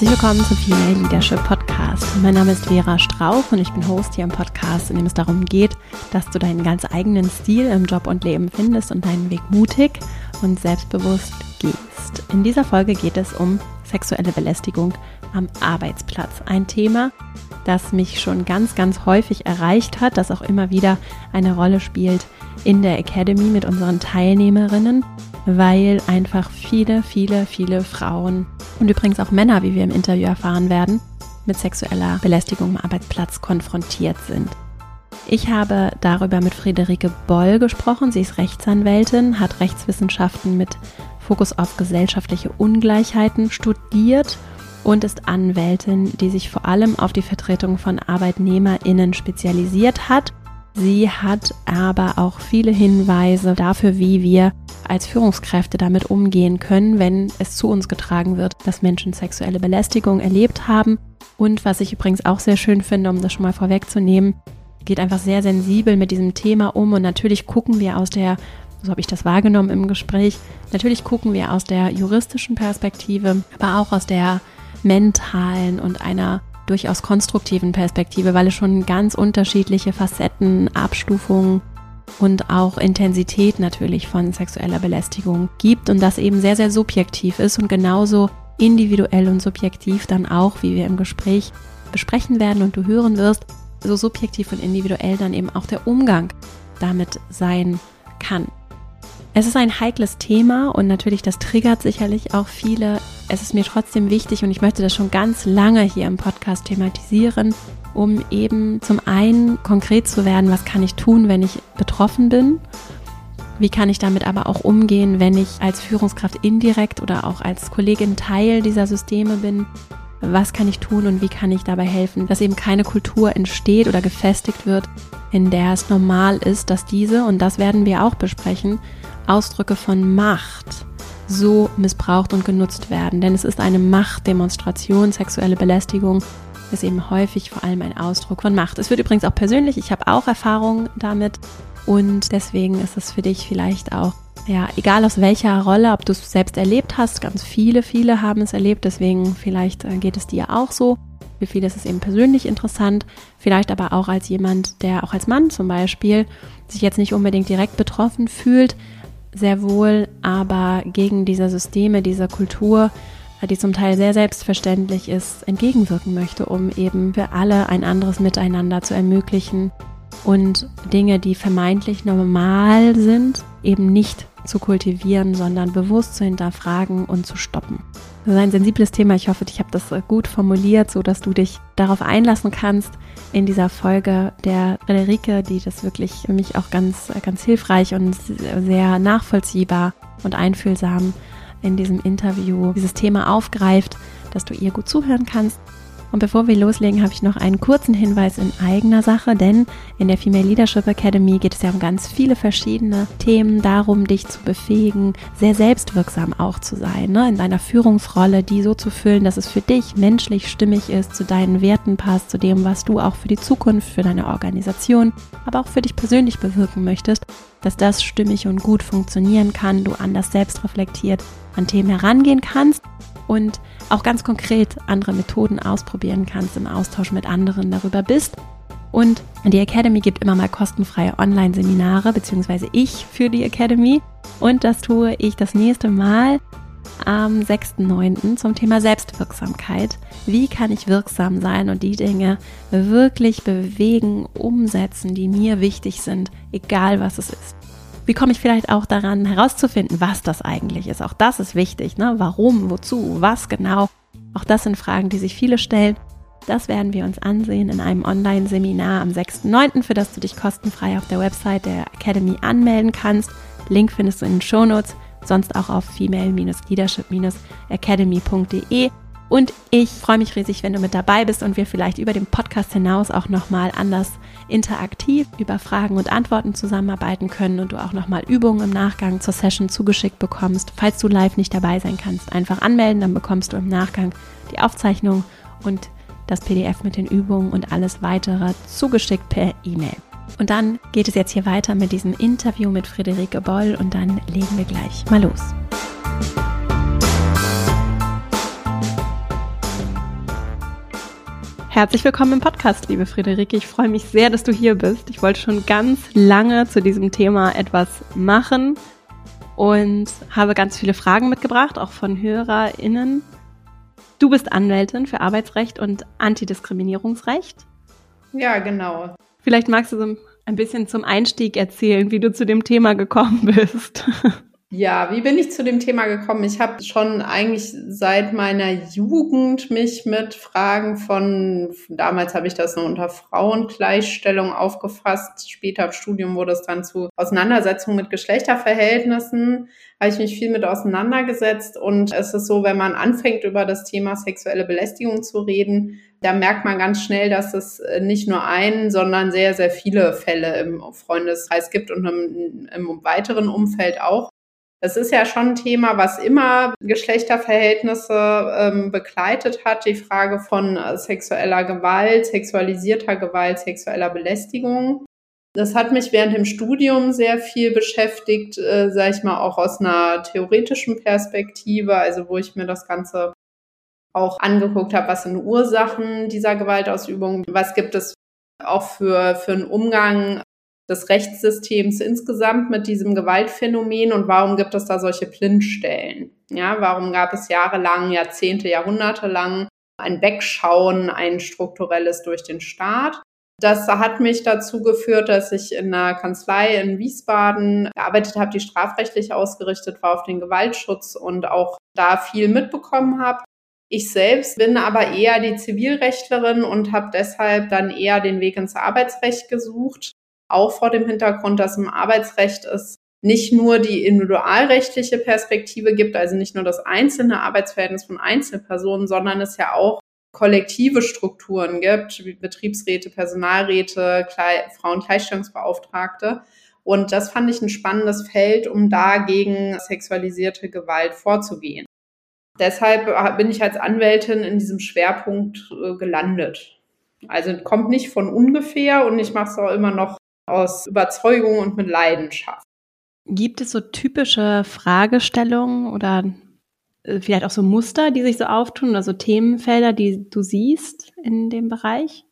Herzlich willkommen zum Female Leadership Podcast. Mein Name ist Vera Strauch und ich bin Host hier im Podcast, in dem es darum geht, dass du deinen ganz eigenen Stil im Job und Leben findest und deinen Weg mutig und selbstbewusst gehst. In dieser Folge geht es um sexuelle Belästigung am Arbeitsplatz. Ein Thema, das mich schon ganz, ganz häufig erreicht hat, das auch immer wieder eine Rolle spielt in der Academy mit unseren Teilnehmerinnen, weil einfach viele, viele, viele Frauen und übrigens auch Männer, wie wir im Interview erfahren werden, mit sexueller Belästigung am Arbeitsplatz konfrontiert sind. Ich habe darüber mit Friederike Boll gesprochen. Sie ist Rechtsanwältin, hat Rechtswissenschaften mit Fokus auf gesellschaftliche Ungleichheiten studiert und ist Anwältin, die sich vor allem auf die Vertretung von Arbeitnehmerinnen spezialisiert hat. Sie hat aber auch viele Hinweise dafür, wie wir als Führungskräfte damit umgehen können, wenn es zu uns getragen wird, dass Menschen sexuelle Belästigung erlebt haben. Und was ich übrigens auch sehr schön finde, um das schon mal vorwegzunehmen, geht einfach sehr sensibel mit diesem Thema um. Und natürlich gucken wir aus der, so habe ich das wahrgenommen im Gespräch, natürlich gucken wir aus der juristischen Perspektive, aber auch aus der mentalen und einer durchaus konstruktiven Perspektive, weil es schon ganz unterschiedliche Facetten, Abstufungen und auch Intensität natürlich von sexueller Belästigung gibt und das eben sehr, sehr subjektiv ist und genauso individuell und subjektiv dann auch, wie wir im Gespräch besprechen werden und du hören wirst, so subjektiv und individuell dann eben auch der Umgang damit sein kann. Es ist ein heikles Thema und natürlich, das triggert sicherlich auch viele. Es ist mir trotzdem wichtig und ich möchte das schon ganz lange hier im Podcast thematisieren, um eben zum einen konkret zu werden, was kann ich tun, wenn ich betroffen bin? Wie kann ich damit aber auch umgehen, wenn ich als Führungskraft indirekt oder auch als Kollegin Teil dieser Systeme bin? Was kann ich tun und wie kann ich dabei helfen, dass eben keine Kultur entsteht oder gefestigt wird, in der es normal ist, dass diese, und das werden wir auch besprechen, Ausdrücke von Macht so missbraucht und genutzt werden. Denn es ist eine Machtdemonstration, sexuelle Belästigung ist eben häufig vor allem ein Ausdruck von Macht. Es wird übrigens auch persönlich, ich habe auch Erfahrungen damit und deswegen ist es für dich vielleicht auch, ja, egal aus welcher Rolle, ob du es selbst erlebt hast, ganz viele, viele haben es erlebt, deswegen vielleicht äh, geht es dir auch so. Für viele ist es eben persönlich interessant, vielleicht aber auch als jemand, der auch als Mann zum Beispiel sich jetzt nicht unbedingt direkt betroffen fühlt, sehr wohl aber gegen diese Systeme, diese Kultur, die zum Teil sehr selbstverständlich ist, entgegenwirken möchte, um eben für alle ein anderes Miteinander zu ermöglichen und Dinge, die vermeintlich normal sind, eben nicht zu kultivieren, sondern bewusst zu hinterfragen und zu stoppen. Das ist ein sensibles Thema. Ich hoffe, ich habe das gut formuliert, so dass du dich darauf einlassen kannst in dieser Folge der Frederike, die das wirklich für mich auch ganz, ganz hilfreich und sehr nachvollziehbar und einfühlsam in diesem Interview dieses Thema aufgreift, dass du ihr gut zuhören kannst und bevor wir loslegen, habe ich noch einen kurzen Hinweis in eigener Sache, denn in der Female Leadership Academy geht es ja um ganz viele verschiedene Themen darum, dich zu befähigen, sehr selbstwirksam auch zu sein, ne? in deiner Führungsrolle, die so zu füllen, dass es für dich menschlich stimmig ist, zu deinen Werten passt, zu dem, was du auch für die Zukunft, für deine Organisation, aber auch für dich persönlich bewirken möchtest, dass das stimmig und gut funktionieren kann, du anders selbst reflektiert an Themen herangehen kannst und auch ganz konkret andere Methoden ausprobieren kannst, im Austausch mit anderen darüber bist. Und die Academy gibt immer mal kostenfreie Online-Seminare, beziehungsweise ich für die Academy. Und das tue ich das nächste Mal am 6.9. zum Thema Selbstwirksamkeit. Wie kann ich wirksam sein und die Dinge wirklich bewegen, umsetzen, die mir wichtig sind, egal was es ist. Wie komme ich vielleicht auch daran herauszufinden, was das eigentlich ist? Auch das ist wichtig. Ne? Warum, wozu, was genau? Auch das sind Fragen, die sich viele stellen. Das werden wir uns ansehen in einem Online-Seminar am 6.9., für das du dich kostenfrei auf der Website der Academy anmelden kannst. Link findest du in den Shownotes, sonst auch auf female-leadership-academy.de. Und ich freue mich riesig, wenn du mit dabei bist und wir vielleicht über den Podcast hinaus auch nochmal anders interaktiv über Fragen und Antworten zusammenarbeiten können und du auch nochmal Übungen im Nachgang zur Session zugeschickt bekommst. Falls du live nicht dabei sein kannst, einfach anmelden, dann bekommst du im Nachgang die Aufzeichnung und das PDF mit den Übungen und alles weitere zugeschickt per E-Mail. Und dann geht es jetzt hier weiter mit diesem Interview mit Friederike Boll und dann legen wir gleich mal los. Herzlich willkommen im Podcast, liebe Friederike. Ich freue mich sehr, dass du hier bist. Ich wollte schon ganz lange zu diesem Thema etwas machen und habe ganz viele Fragen mitgebracht, auch von HörerInnen. Du bist Anwältin für Arbeitsrecht und Antidiskriminierungsrecht. Ja, genau. Vielleicht magst du so ein bisschen zum Einstieg erzählen, wie du zu dem Thema gekommen bist. Ja, wie bin ich zu dem Thema gekommen? Ich habe schon eigentlich seit meiner Jugend mich mit Fragen von, damals habe ich das noch unter Frauengleichstellung aufgefasst, später im Studium wurde es dann zu Auseinandersetzungen mit Geschlechterverhältnissen, habe ich mich viel mit auseinandergesetzt und es ist so, wenn man anfängt über das Thema sexuelle Belästigung zu reden, da merkt man ganz schnell, dass es nicht nur einen, sondern sehr, sehr viele Fälle im Freundeskreis gibt und im, im weiteren Umfeld auch. Das ist ja schon ein Thema, was immer Geschlechterverhältnisse ähm, begleitet hat. Die Frage von äh, sexueller Gewalt, sexualisierter Gewalt, sexueller Belästigung. Das hat mich während dem Studium sehr viel beschäftigt, äh, sage ich mal, auch aus einer theoretischen Perspektive, also wo ich mir das Ganze auch angeguckt habe, was sind Ursachen dieser Gewaltausübung, was gibt es auch für, für einen Umgang des Rechtssystems insgesamt mit diesem Gewaltphänomen und warum gibt es da solche Blindstellen? Ja, warum gab es jahrelang, Jahrzehnte, Jahrhunderte lang ein Wegschauen, ein strukturelles durch den Staat? Das hat mich dazu geführt, dass ich in einer Kanzlei in Wiesbaden gearbeitet habe, die strafrechtlich ausgerichtet war auf den Gewaltschutz und auch da viel mitbekommen habe. Ich selbst bin aber eher die Zivilrechtlerin und habe deshalb dann eher den Weg ins Arbeitsrecht gesucht auch vor dem Hintergrund, dass im Arbeitsrecht es nicht nur die individualrechtliche Perspektive gibt, also nicht nur das einzelne Arbeitsverhältnis von Einzelpersonen, sondern es ja auch kollektive Strukturen gibt, wie Betriebsräte, Personalräte, Frauengleichstellungsbeauftragte. Und das fand ich ein spannendes Feld, um da gegen sexualisierte Gewalt vorzugehen. Deshalb bin ich als Anwältin in diesem Schwerpunkt äh, gelandet. Also kommt nicht von ungefähr und ich mache es auch immer noch aus Überzeugung und mit Leidenschaft. Gibt es so typische Fragestellungen oder äh, vielleicht auch so Muster, die sich so auftun oder so Themenfelder, die du siehst in dem Bereich?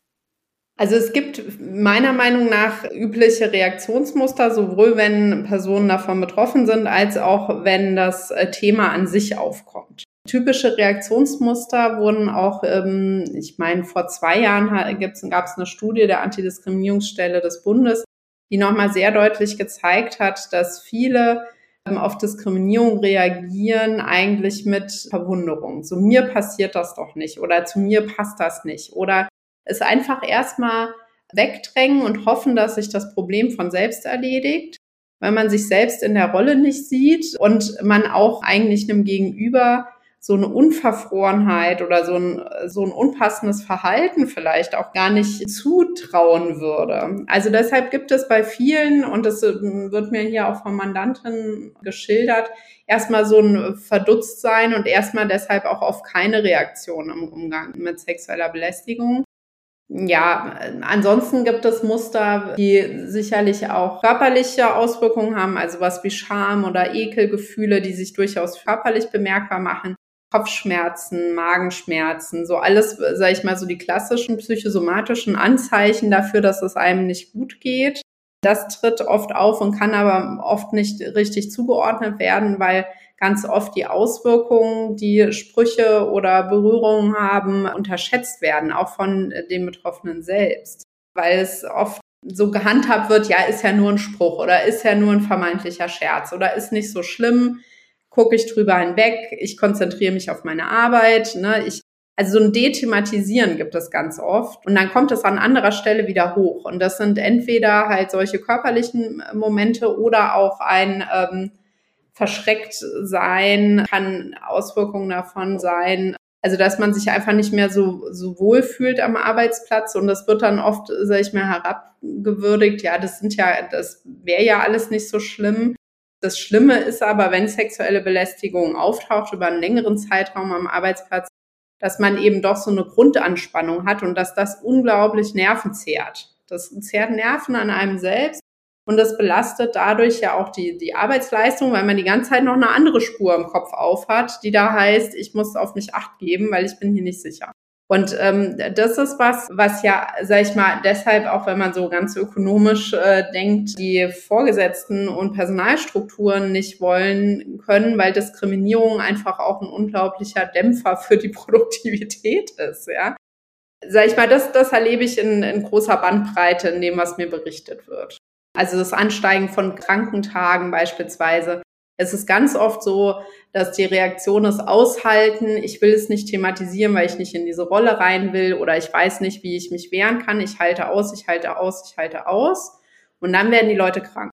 Also es gibt meiner Meinung nach übliche Reaktionsmuster, sowohl wenn Personen davon betroffen sind, als auch wenn das äh, Thema an sich aufkommt. Typische Reaktionsmuster wurden auch, ähm, ich meine, vor zwei Jahren gab es eine Studie der Antidiskriminierungsstelle des Bundes, die nochmal sehr deutlich gezeigt hat, dass viele ähm, auf Diskriminierung reagieren eigentlich mit Verwunderung. So mir passiert das doch nicht oder zu mir passt das nicht oder es einfach erstmal wegdrängen und hoffen, dass sich das Problem von selbst erledigt, weil man sich selbst in der Rolle nicht sieht und man auch eigentlich einem Gegenüber so eine Unverfrorenheit oder so ein, so ein unpassendes Verhalten vielleicht auch gar nicht zutrauen würde. Also deshalb gibt es bei vielen, und das wird mir hier auch von Mandanten geschildert, erstmal so ein Verdutztsein und erstmal deshalb auch auf keine Reaktion im Umgang mit sexueller Belästigung. Ja, ansonsten gibt es Muster, die sicherlich auch körperliche Auswirkungen haben, also was wie Scham oder Ekelgefühle, die sich durchaus körperlich bemerkbar machen. Kopfschmerzen, Magenschmerzen, so alles, sage ich mal, so die klassischen psychosomatischen Anzeichen dafür, dass es einem nicht gut geht. Das tritt oft auf und kann aber oft nicht richtig zugeordnet werden, weil ganz oft die Auswirkungen, die Sprüche oder Berührungen haben, unterschätzt werden, auch von den Betroffenen selbst. Weil es oft so gehandhabt wird, ja, ist ja nur ein Spruch oder ist ja nur ein vermeintlicher Scherz oder ist nicht so schlimm gucke ich drüber hinweg, ich konzentriere mich auf meine Arbeit, ne, ich also so ein Dethematisieren gibt es ganz oft und dann kommt es an anderer Stelle wieder hoch und das sind entweder halt solche körperlichen Momente oder auch ein ähm, verschreckt sein, kann Auswirkungen davon sein, also dass man sich einfach nicht mehr so, so wohl fühlt am Arbeitsplatz und das wird dann oft, sag ich mal, herabgewürdigt. Ja, das sind ja, das wäre ja alles nicht so schlimm. Das Schlimme ist aber, wenn sexuelle Belästigung auftaucht über einen längeren Zeitraum am Arbeitsplatz, dass man eben doch so eine Grundanspannung hat und dass das unglaublich Nerven zehrt. Das zehrt Nerven an einem selbst und das belastet dadurch ja auch die, die Arbeitsleistung, weil man die ganze Zeit noch eine andere Spur im Kopf aufhat, die da heißt, ich muss auf mich acht geben, weil ich bin hier nicht sicher. Und ähm, das ist was, was ja, sag ich mal, deshalb auch, wenn man so ganz ökonomisch äh, denkt, die Vorgesetzten und Personalstrukturen nicht wollen können, weil Diskriminierung einfach auch ein unglaublicher Dämpfer für die Produktivität ist, ja. Sag ich mal, das, das erlebe ich in, in großer Bandbreite in dem, was mir berichtet wird. Also das Ansteigen von Krankentagen beispielsweise. Es ist ganz oft so, dass die Reaktion ist aushalten, ich will es nicht thematisieren, weil ich nicht in diese Rolle rein will oder ich weiß nicht, wie ich mich wehren kann. Ich halte aus, ich halte aus, ich halte aus. Und dann werden die Leute krank.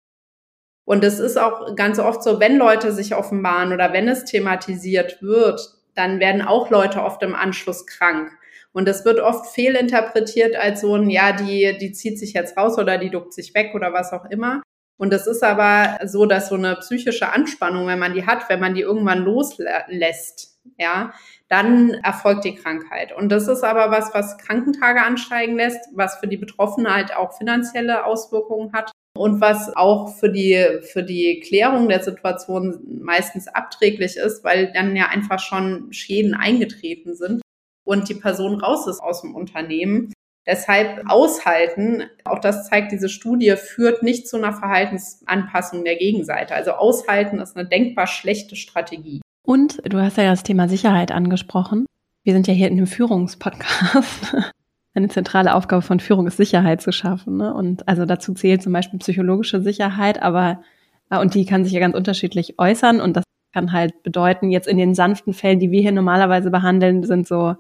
Und es ist auch ganz oft so, wenn Leute sich offenbaren oder wenn es thematisiert wird, dann werden auch Leute oft im Anschluss krank. Und das wird oft fehlinterpretiert als so ein, ja, die, die zieht sich jetzt raus oder die duckt sich weg oder was auch immer. Und es ist aber so, dass so eine psychische Anspannung, wenn man die hat, wenn man die irgendwann loslässt, ja, dann erfolgt die Krankheit. Und das ist aber was, was Krankentage ansteigen lässt, was für die Betroffene halt auch finanzielle Auswirkungen hat und was auch für die, für die Klärung der Situation meistens abträglich ist, weil dann ja einfach schon Schäden eingetreten sind und die Person raus ist aus dem Unternehmen. Deshalb aushalten, auch das zeigt diese Studie, führt nicht zu einer Verhaltensanpassung der Gegenseite. Also aushalten ist eine denkbar schlechte Strategie. Und du hast ja das Thema Sicherheit angesprochen. Wir sind ja hier in einem Führungspodcast. Eine zentrale Aufgabe von Führung ist Sicherheit zu schaffen. Ne? Und also dazu zählt zum Beispiel psychologische Sicherheit, aber äh, und die kann sich ja ganz unterschiedlich äußern. Und das kann halt bedeuten, jetzt in den sanften Fällen, die wir hier normalerweise behandeln, sind so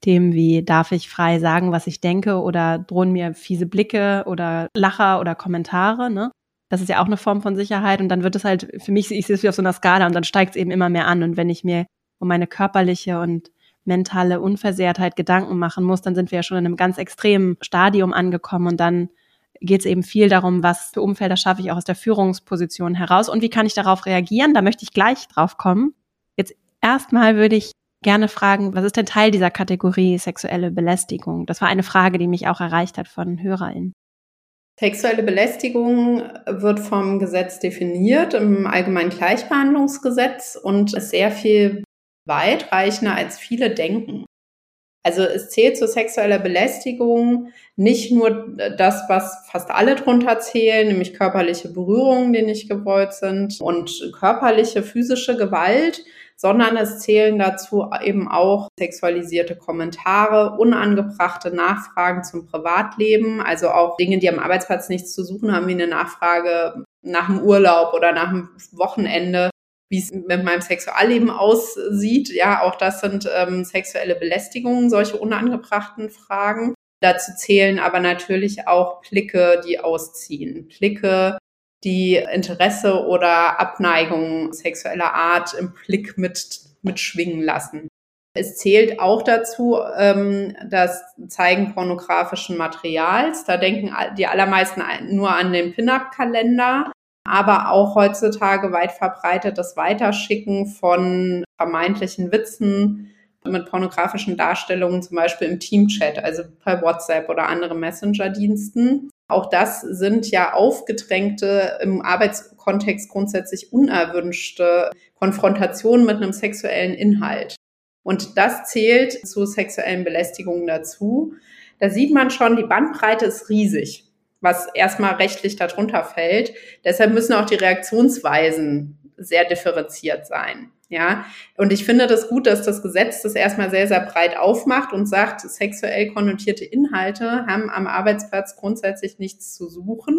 Themen wie, darf ich frei sagen, was ich denke oder drohen mir fiese Blicke oder Lacher oder Kommentare, ne? Das ist ja auch eine Form von Sicherheit und dann wird es halt, für mich, ich sehe es wie auf so einer Skala und dann steigt es eben immer mehr an und wenn ich mir um meine körperliche und mentale Unversehrtheit Gedanken machen muss, dann sind wir ja schon in einem ganz extremen Stadium angekommen und dann geht es eben viel darum, was für Umfelder schaffe ich auch aus der Führungsposition heraus und wie kann ich darauf reagieren. Da möchte ich gleich drauf kommen. Jetzt erstmal würde ich gerne fragen, was ist denn Teil dieser Kategorie sexuelle Belästigung? Das war eine Frage, die mich auch erreicht hat von HörerInnen. Sexuelle Belästigung wird vom Gesetz definiert, im Allgemeinen Gleichbehandlungsgesetz und ist sehr viel weitreichender, als viele denken. Also es zählt zur sexueller Belästigung nicht nur das, was fast alle drunter zählen, nämlich körperliche Berührungen, die nicht gewollt sind und körperliche, physische Gewalt, sondern es zählen dazu eben auch sexualisierte Kommentare, unangebrachte Nachfragen zum Privatleben, also auch Dinge, die am Arbeitsplatz nichts zu suchen haben, wie eine Nachfrage nach dem Urlaub oder nach dem Wochenende, wie es mit meinem Sexualleben aussieht. Ja, auch das sind ähm, sexuelle Belästigungen, solche unangebrachten Fragen. Dazu zählen aber natürlich auch Blicke, die ausziehen. Blicke, die Interesse oder Abneigung sexueller Art im Blick mit, mitschwingen lassen. Es zählt auch dazu ähm, das Zeigen pornografischen Materials. Da denken die allermeisten nur an den Pin-up-Kalender, aber auch heutzutage weit verbreitet das Weiterschicken von vermeintlichen Witzen mit pornografischen Darstellungen, zum Beispiel im Teamchat, also per WhatsApp oder andere Messenger-Diensten. Auch das sind ja aufgedrängte, im Arbeitskontext grundsätzlich unerwünschte Konfrontationen mit einem sexuellen Inhalt. Und das zählt zu sexuellen Belästigungen dazu. Da sieht man schon, die Bandbreite ist riesig, was erstmal rechtlich darunter fällt. Deshalb müssen auch die Reaktionsweisen sehr differenziert sein. Ja, und ich finde das gut, dass das Gesetz das erstmal sehr, sehr breit aufmacht und sagt, sexuell konnotierte Inhalte haben am Arbeitsplatz grundsätzlich nichts zu suchen.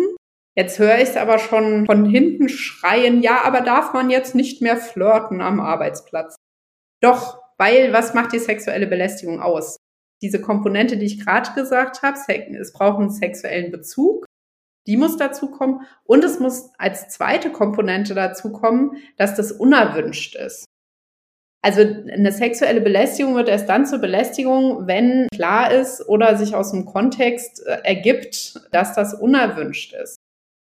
Jetzt höre ich es aber schon von hinten schreien, ja, aber darf man jetzt nicht mehr flirten am Arbeitsplatz? Doch, weil was macht die sexuelle Belästigung aus? Diese Komponente, die ich gerade gesagt habe, es braucht einen sexuellen Bezug. Die muss dazu kommen. Und es muss als zweite Komponente dazu kommen, dass das unerwünscht ist. Also eine sexuelle Belästigung wird erst dann zur Belästigung, wenn klar ist oder sich aus dem Kontext äh, ergibt, dass das unerwünscht ist.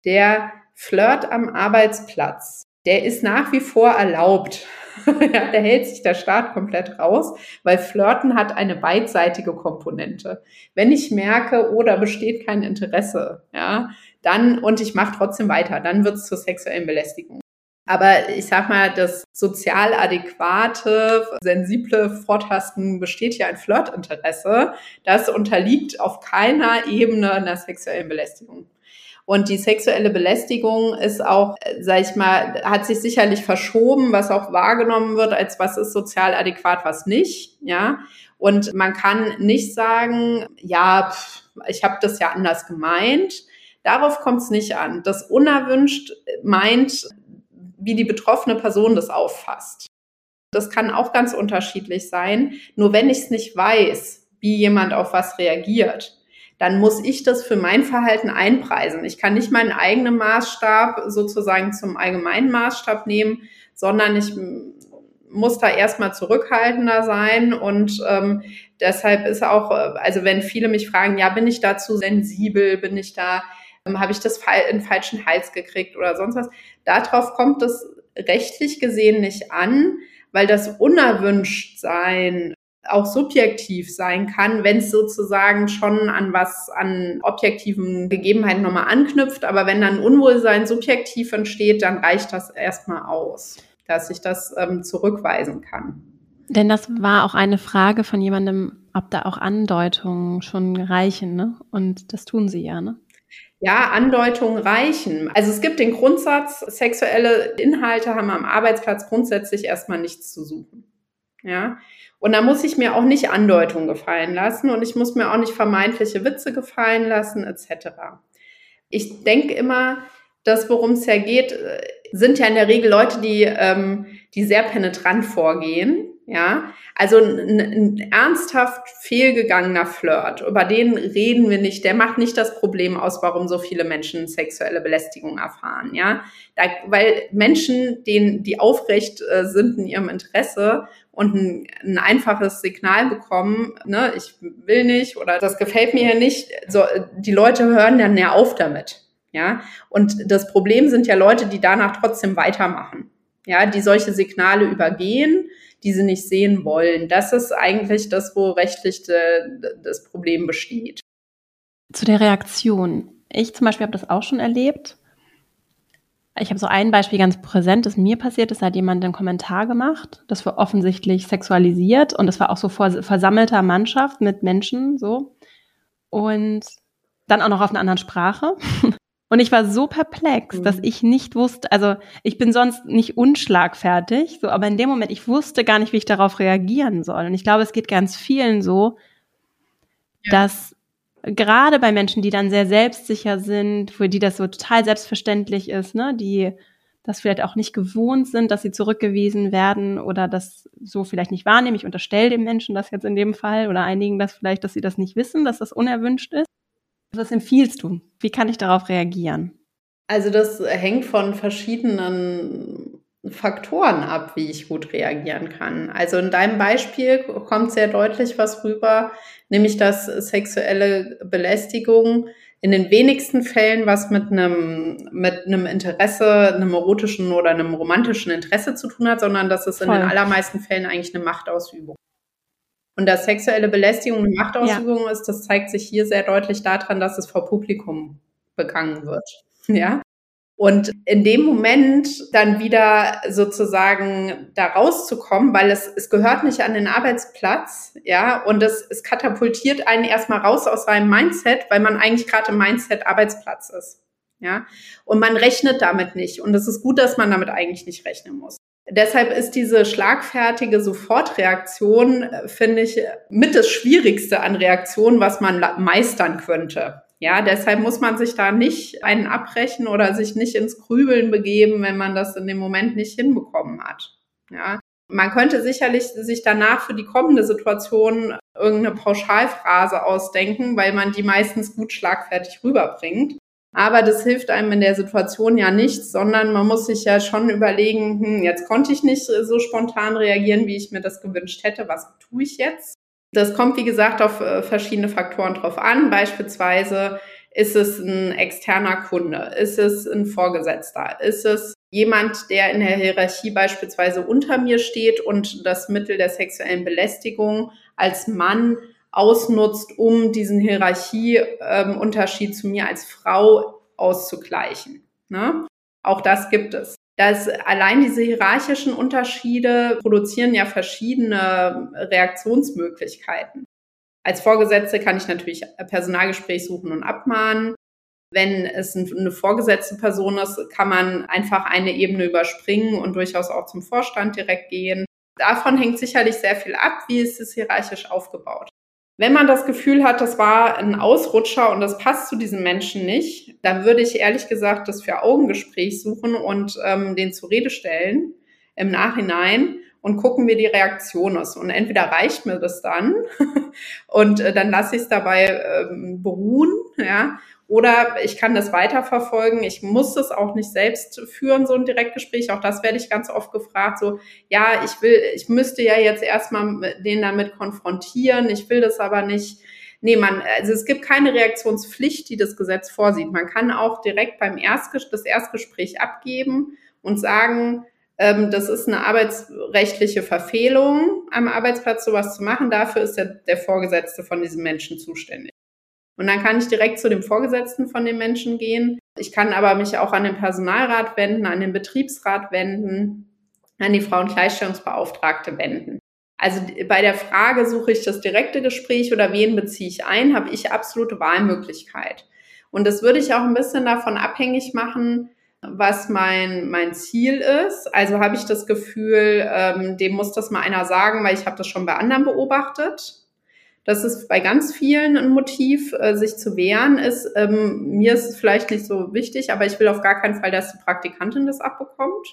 Der Flirt am Arbeitsplatz, der ist nach wie vor erlaubt. ja, da hält sich der Staat komplett raus, weil Flirten hat eine beidseitige Komponente. Wenn ich merke, oh, da besteht kein Interesse, ja, dann und ich mache trotzdem weiter, dann wird es zur sexuellen Belästigung. Aber ich sag mal, das sozial adäquate, sensible Vortasten besteht ja ein Flirtinteresse. Das unterliegt auf keiner Ebene einer sexuellen Belästigung. Und die sexuelle Belästigung ist auch, sag ich mal, hat sich sicherlich verschoben, was auch wahrgenommen wird, als was ist sozial adäquat, was nicht, ja. Und man kann nicht sagen, ja, ich habe das ja anders gemeint. Darauf kommt es nicht an. Das unerwünscht meint, wie die betroffene Person das auffasst. Das kann auch ganz unterschiedlich sein. Nur wenn ich es nicht weiß, wie jemand auf was reagiert, dann muss ich das für mein Verhalten einpreisen. Ich kann nicht meinen eigenen Maßstab sozusagen zum allgemeinen Maßstab nehmen, sondern ich muss da erstmal zurückhaltender sein und ähm, deshalb ist auch, also wenn viele mich fragen, ja, bin ich da zu sensibel, bin ich da ähm, habe ich das in falschen Hals gekriegt oder sonst was. Darauf kommt es rechtlich gesehen nicht an, weil das Unerwünschtsein auch subjektiv sein kann, wenn es sozusagen schon an was, an objektiven Gegebenheiten nochmal anknüpft. Aber wenn dann Unwohlsein subjektiv entsteht, dann reicht das erstmal aus, dass ich das ähm, zurückweisen kann. Denn das war auch eine Frage von jemandem, ob da auch Andeutungen schon reichen, ne? Und das tun sie ja, ne? Ja, Andeutungen reichen. Also es gibt den Grundsatz, sexuelle Inhalte haben am Arbeitsplatz grundsätzlich erstmal nichts zu suchen. Ja. Und da muss ich mir auch nicht Andeutungen gefallen lassen und ich muss mir auch nicht vermeintliche Witze gefallen lassen, etc. Ich denke immer, dass worum es ja geht, äh, sind ja in der Regel Leute, die, ähm, die sehr penetrant vorgehen ja, also ein, ein, ernsthaft fehlgegangener Flirt, über den reden wir nicht, der macht nicht das Problem aus, warum so viele Menschen sexuelle Belästigung erfahren, ja. Da, weil Menschen, denen, die aufrecht äh, sind in ihrem Interesse und ein, ein, einfaches Signal bekommen, ne, ich will nicht oder das gefällt mir hier nicht, so, die Leute hören dann ja auf damit, ja. Und das Problem sind ja Leute, die danach trotzdem weitermachen, ja, die solche Signale übergehen die sie nicht sehen wollen. Das ist eigentlich das, wo rechtlich de, das Problem besteht. Zu der Reaktion. Ich zum Beispiel habe das auch schon erlebt. Ich habe so ein Beispiel ganz präsent, das mir passiert ist, da hat jemand einen Kommentar gemacht, das war offensichtlich sexualisiert und das war auch so vor versammelter Mannschaft mit Menschen so und dann auch noch auf einer anderen Sprache. Und ich war so perplex, mhm. dass ich nicht wusste, also ich bin sonst nicht unschlagfertig, so, aber in dem Moment, ich wusste gar nicht, wie ich darauf reagieren soll. Und ich glaube, es geht ganz vielen so, ja. dass gerade bei Menschen, die dann sehr selbstsicher sind, für die das so total selbstverständlich ist, ne, die das vielleicht auch nicht gewohnt sind, dass sie zurückgewiesen werden oder das so vielleicht nicht wahrnehmen. Ich unterstelle dem Menschen das jetzt in dem Fall oder einigen das vielleicht, dass sie das nicht wissen, dass das unerwünscht ist. Was empfiehlst du? Wie kann ich darauf reagieren? Also das hängt von verschiedenen Faktoren ab, wie ich gut reagieren kann. Also in deinem Beispiel kommt sehr deutlich was rüber, nämlich dass sexuelle Belästigung in den wenigsten Fällen was mit einem, mit einem Interesse, einem erotischen oder einem romantischen Interesse zu tun hat, sondern dass es Voll. in den allermeisten Fällen eigentlich eine Machtausübung und dass sexuelle Belästigung eine Machtausübung ja. ist, das zeigt sich hier sehr deutlich daran, dass es vor Publikum begangen wird. Ja. Und in dem Moment dann wieder sozusagen da rauszukommen, weil es, es gehört nicht an den Arbeitsplatz, ja, und es, es katapultiert einen erstmal raus aus seinem Mindset, weil man eigentlich gerade im Mindset Arbeitsplatz ist. Ja, und man rechnet damit nicht. Und es ist gut, dass man damit eigentlich nicht rechnen muss. Deshalb ist diese schlagfertige Sofortreaktion, äh, finde ich, mit das Schwierigste an Reaktionen, was man meistern könnte. Ja, deshalb muss man sich da nicht einen abbrechen oder sich nicht ins Grübeln begeben, wenn man das in dem Moment nicht hinbekommen hat. Ja, man könnte sicherlich sich danach für die kommende Situation irgendeine Pauschalphrase ausdenken, weil man die meistens gut schlagfertig rüberbringt. Aber das hilft einem in der Situation ja nicht, sondern man muss sich ja schon überlegen, hm, jetzt konnte ich nicht so spontan reagieren, wie ich mir das gewünscht hätte. Was tue ich jetzt? Das kommt, wie gesagt, auf äh, verschiedene Faktoren drauf an. Beispielsweise ist es ein externer Kunde? Ist es ein Vorgesetzter? Ist es jemand, der in der Hierarchie beispielsweise unter mir steht und das Mittel der sexuellen Belästigung als Mann ausnutzt, um diesen Hierarchieunterschied ähm, zu mir als Frau auszugleichen. Ne? Auch das gibt es. Dass allein diese hierarchischen Unterschiede produzieren ja verschiedene Reaktionsmöglichkeiten. Als Vorgesetzte kann ich natürlich Personalgespräch suchen und abmahnen. Wenn es eine vorgesetzte Person ist, kann man einfach eine Ebene überspringen und durchaus auch zum Vorstand direkt gehen. Davon hängt sicherlich sehr viel ab, wie ist es hierarchisch aufgebaut. Wenn man das Gefühl hat, das war ein Ausrutscher und das passt zu diesem Menschen nicht, dann würde ich ehrlich gesagt das für Augengespräch suchen und ähm, den zur Rede stellen im Nachhinein und gucken, wie die Reaktion ist. Und entweder reicht mir das dann und äh, dann lasse ich es dabei ähm, beruhen, ja, oder ich kann das weiterverfolgen. Ich muss es auch nicht selbst führen, so ein Direktgespräch. Auch das werde ich ganz oft gefragt. So, ja, ich will, ich müsste ja jetzt erstmal den damit konfrontieren. Ich will das aber nicht. Nee, man, also es gibt keine Reaktionspflicht, die das Gesetz vorsieht. Man kann auch direkt beim Erstges das Erstgespräch abgeben und sagen, ähm, das ist eine arbeitsrechtliche Verfehlung, am Arbeitsplatz sowas zu machen. Dafür ist der, der Vorgesetzte von diesem Menschen zuständig. Und dann kann ich direkt zu dem Vorgesetzten von dem Menschen gehen. Ich kann aber mich auch an den Personalrat wenden, an den Betriebsrat wenden, an die Frauengleichstellungsbeauftragte wenden. Also bei der Frage, suche ich das direkte Gespräch oder wen beziehe ich ein, habe ich absolute Wahlmöglichkeit. Und das würde ich auch ein bisschen davon abhängig machen, was mein, mein Ziel ist. Also habe ich das Gefühl, ähm, dem muss das mal einer sagen, weil ich habe das schon bei anderen beobachtet. Das ist bei ganz vielen ein Motiv, äh, sich zu wehren ist. Ähm, mir ist es vielleicht nicht so wichtig, aber ich will auf gar keinen Fall, dass die Praktikantin das abbekommt.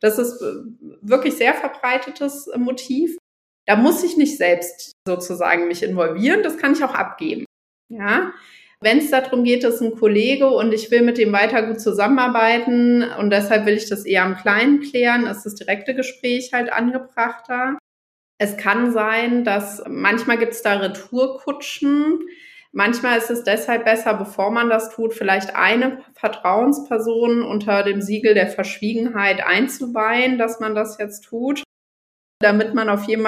Das ist äh, wirklich sehr verbreitetes äh, Motiv. Da muss ich nicht selbst sozusagen mich involvieren. Das kann ich auch abgeben. Ja. Wenn es darum geht, dass ein Kollege und ich will mit dem weiter gut zusammenarbeiten und deshalb will ich das eher im Kleinen klären, ist das direkte Gespräch halt angebrachter. Es kann sein, dass manchmal gibt es da Retourkutschen. Manchmal ist es deshalb besser, bevor man das tut, vielleicht eine Vertrauensperson unter dem Siegel der Verschwiegenheit einzuweihen, dass man das jetzt tut, damit man auf jeden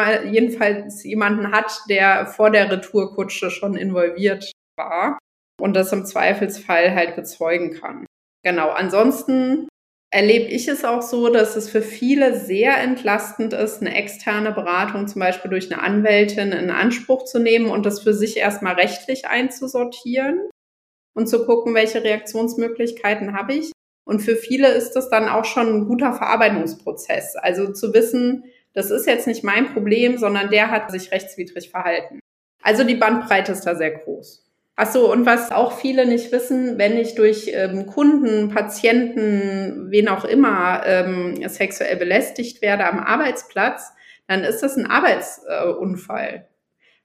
Fall, jemanden hat, der vor der Retourkutsche schon involviert war und das im Zweifelsfall halt bezeugen kann. Genau. Ansonsten erlebe ich es auch so, dass es für viele sehr entlastend ist, eine externe Beratung zum Beispiel durch eine Anwältin in Anspruch zu nehmen und das für sich erstmal rechtlich einzusortieren und zu gucken, welche Reaktionsmöglichkeiten habe ich. Und für viele ist das dann auch schon ein guter Verarbeitungsprozess. Also zu wissen, das ist jetzt nicht mein Problem, sondern der hat sich rechtswidrig verhalten. Also die Bandbreite ist da sehr groß. Ach so, und was auch viele nicht wissen, wenn ich durch ähm, Kunden, Patienten, wen auch immer ähm, sexuell belästigt werde am Arbeitsplatz, dann ist das ein Arbeitsunfall. Äh,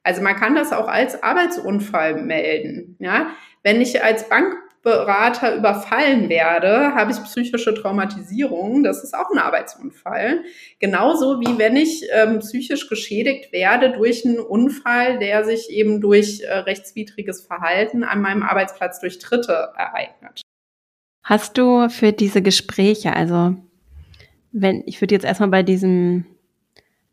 also man kann das auch als Arbeitsunfall melden. Ja, wenn ich als Bank Berater überfallen werde, habe ich psychische Traumatisierung. Das ist auch ein Arbeitsunfall. Genauso wie wenn ich ähm, psychisch geschädigt werde durch einen Unfall, der sich eben durch äh, rechtswidriges Verhalten an meinem Arbeitsplatz durch Dritte ereignet. Hast du für diese Gespräche, also wenn ich würde jetzt erstmal bei diesem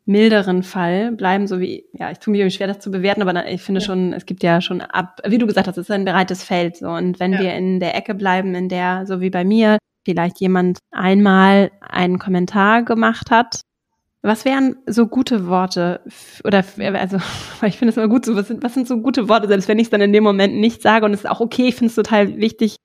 milderen Fall bleiben, so wie, ja, ich tue mir schwer, das zu bewerten, aber ich finde ja. schon, es gibt ja schon ab, wie du gesagt hast, es ist ein breites Feld, so. Und wenn ja. wir in der Ecke bleiben, in der, so wie bei mir, vielleicht jemand einmal einen Kommentar gemacht hat, was wären so gute Worte oder also ich finde es immer gut so was sind was sind so gute Worte selbst wenn ich es dann in dem Moment nicht sage und es ist auch okay ich finde es total wichtig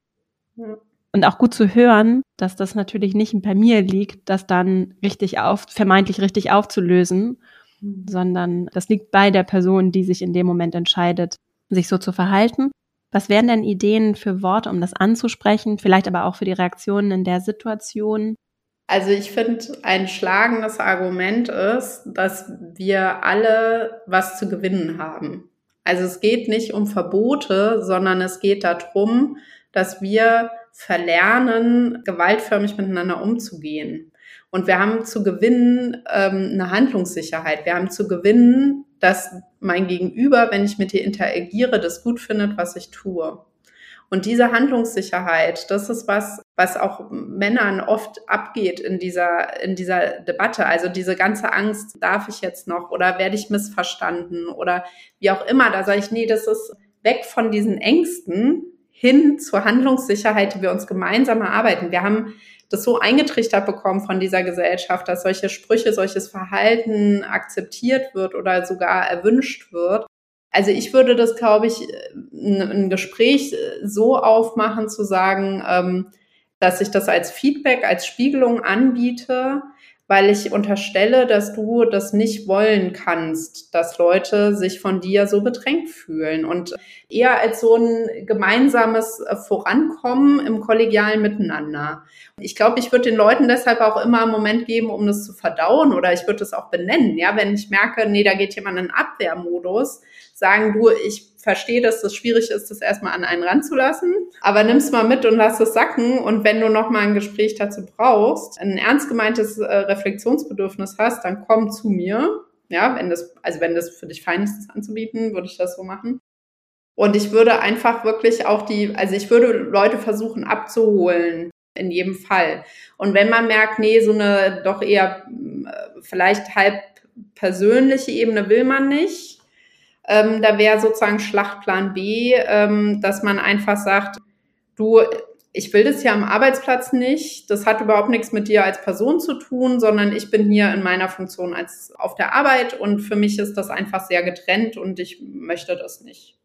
ja. Und auch gut zu hören, dass das natürlich nicht bei mir liegt, das dann richtig auf, vermeintlich richtig aufzulösen, mhm. sondern das liegt bei der Person, die sich in dem Moment entscheidet, sich so zu verhalten. Was wären denn Ideen für Worte, um das anzusprechen, vielleicht aber auch für die Reaktionen in der Situation? Also ich finde, ein schlagendes Argument ist, dass wir alle was zu gewinnen haben. Also es geht nicht um Verbote, sondern es geht darum, dass wir verlernen, gewaltförmig miteinander umzugehen. Und wir haben zu gewinnen ähm, eine Handlungssicherheit. Wir haben zu gewinnen, dass mein Gegenüber, wenn ich mit dir interagiere, das gut findet, was ich tue. Und diese Handlungssicherheit, das ist was, was auch Männern oft abgeht in dieser, in dieser Debatte. Also diese ganze Angst, darf ich jetzt noch oder werde ich missverstanden oder wie auch immer. Da sage ich, nee, das ist weg von diesen Ängsten hin zur Handlungssicherheit, die wir uns gemeinsam erarbeiten. Wir haben das so eingetrichtert bekommen von dieser Gesellschaft, dass solche Sprüche, solches Verhalten akzeptiert wird oder sogar erwünscht wird. Also ich würde das, glaube ich, ein Gespräch so aufmachen, zu sagen, ähm, dass ich das als Feedback, als Spiegelung anbiete, weil ich unterstelle, dass du das nicht wollen kannst, dass Leute sich von dir so bedrängt fühlen und eher als so ein gemeinsames Vorankommen im kollegialen Miteinander. Ich glaube, ich würde den Leuten deshalb auch immer einen Moment geben, um das zu verdauen oder ich würde es auch benennen. Ja, wenn ich merke, nee, da geht jemand in Abwehrmodus, sagen du, ich verstehe, dass das schwierig ist, das erstmal an einen ranzulassen, aber nimm's mal mit und lass es sacken und wenn du noch mal ein Gespräch dazu brauchst, ein ernst gemeintes äh, Reflexionsbedürfnis hast, dann komm zu mir. Ja, wenn das, also wenn das für dich fein ist, das anzubieten, würde ich das so machen. Und ich würde einfach wirklich auch die, also ich würde Leute versuchen abzuholen, in jedem Fall. Und wenn man merkt, nee, so eine doch eher äh, vielleicht halb persönliche Ebene will man nicht, ähm, da wäre sozusagen Schlachtplan B, ähm, dass man einfach sagt, du, ich will das hier am Arbeitsplatz nicht. Das hat überhaupt nichts mit dir als Person zu tun, sondern ich bin hier in meiner Funktion als auf der Arbeit und für mich ist das einfach sehr getrennt und ich möchte das nicht.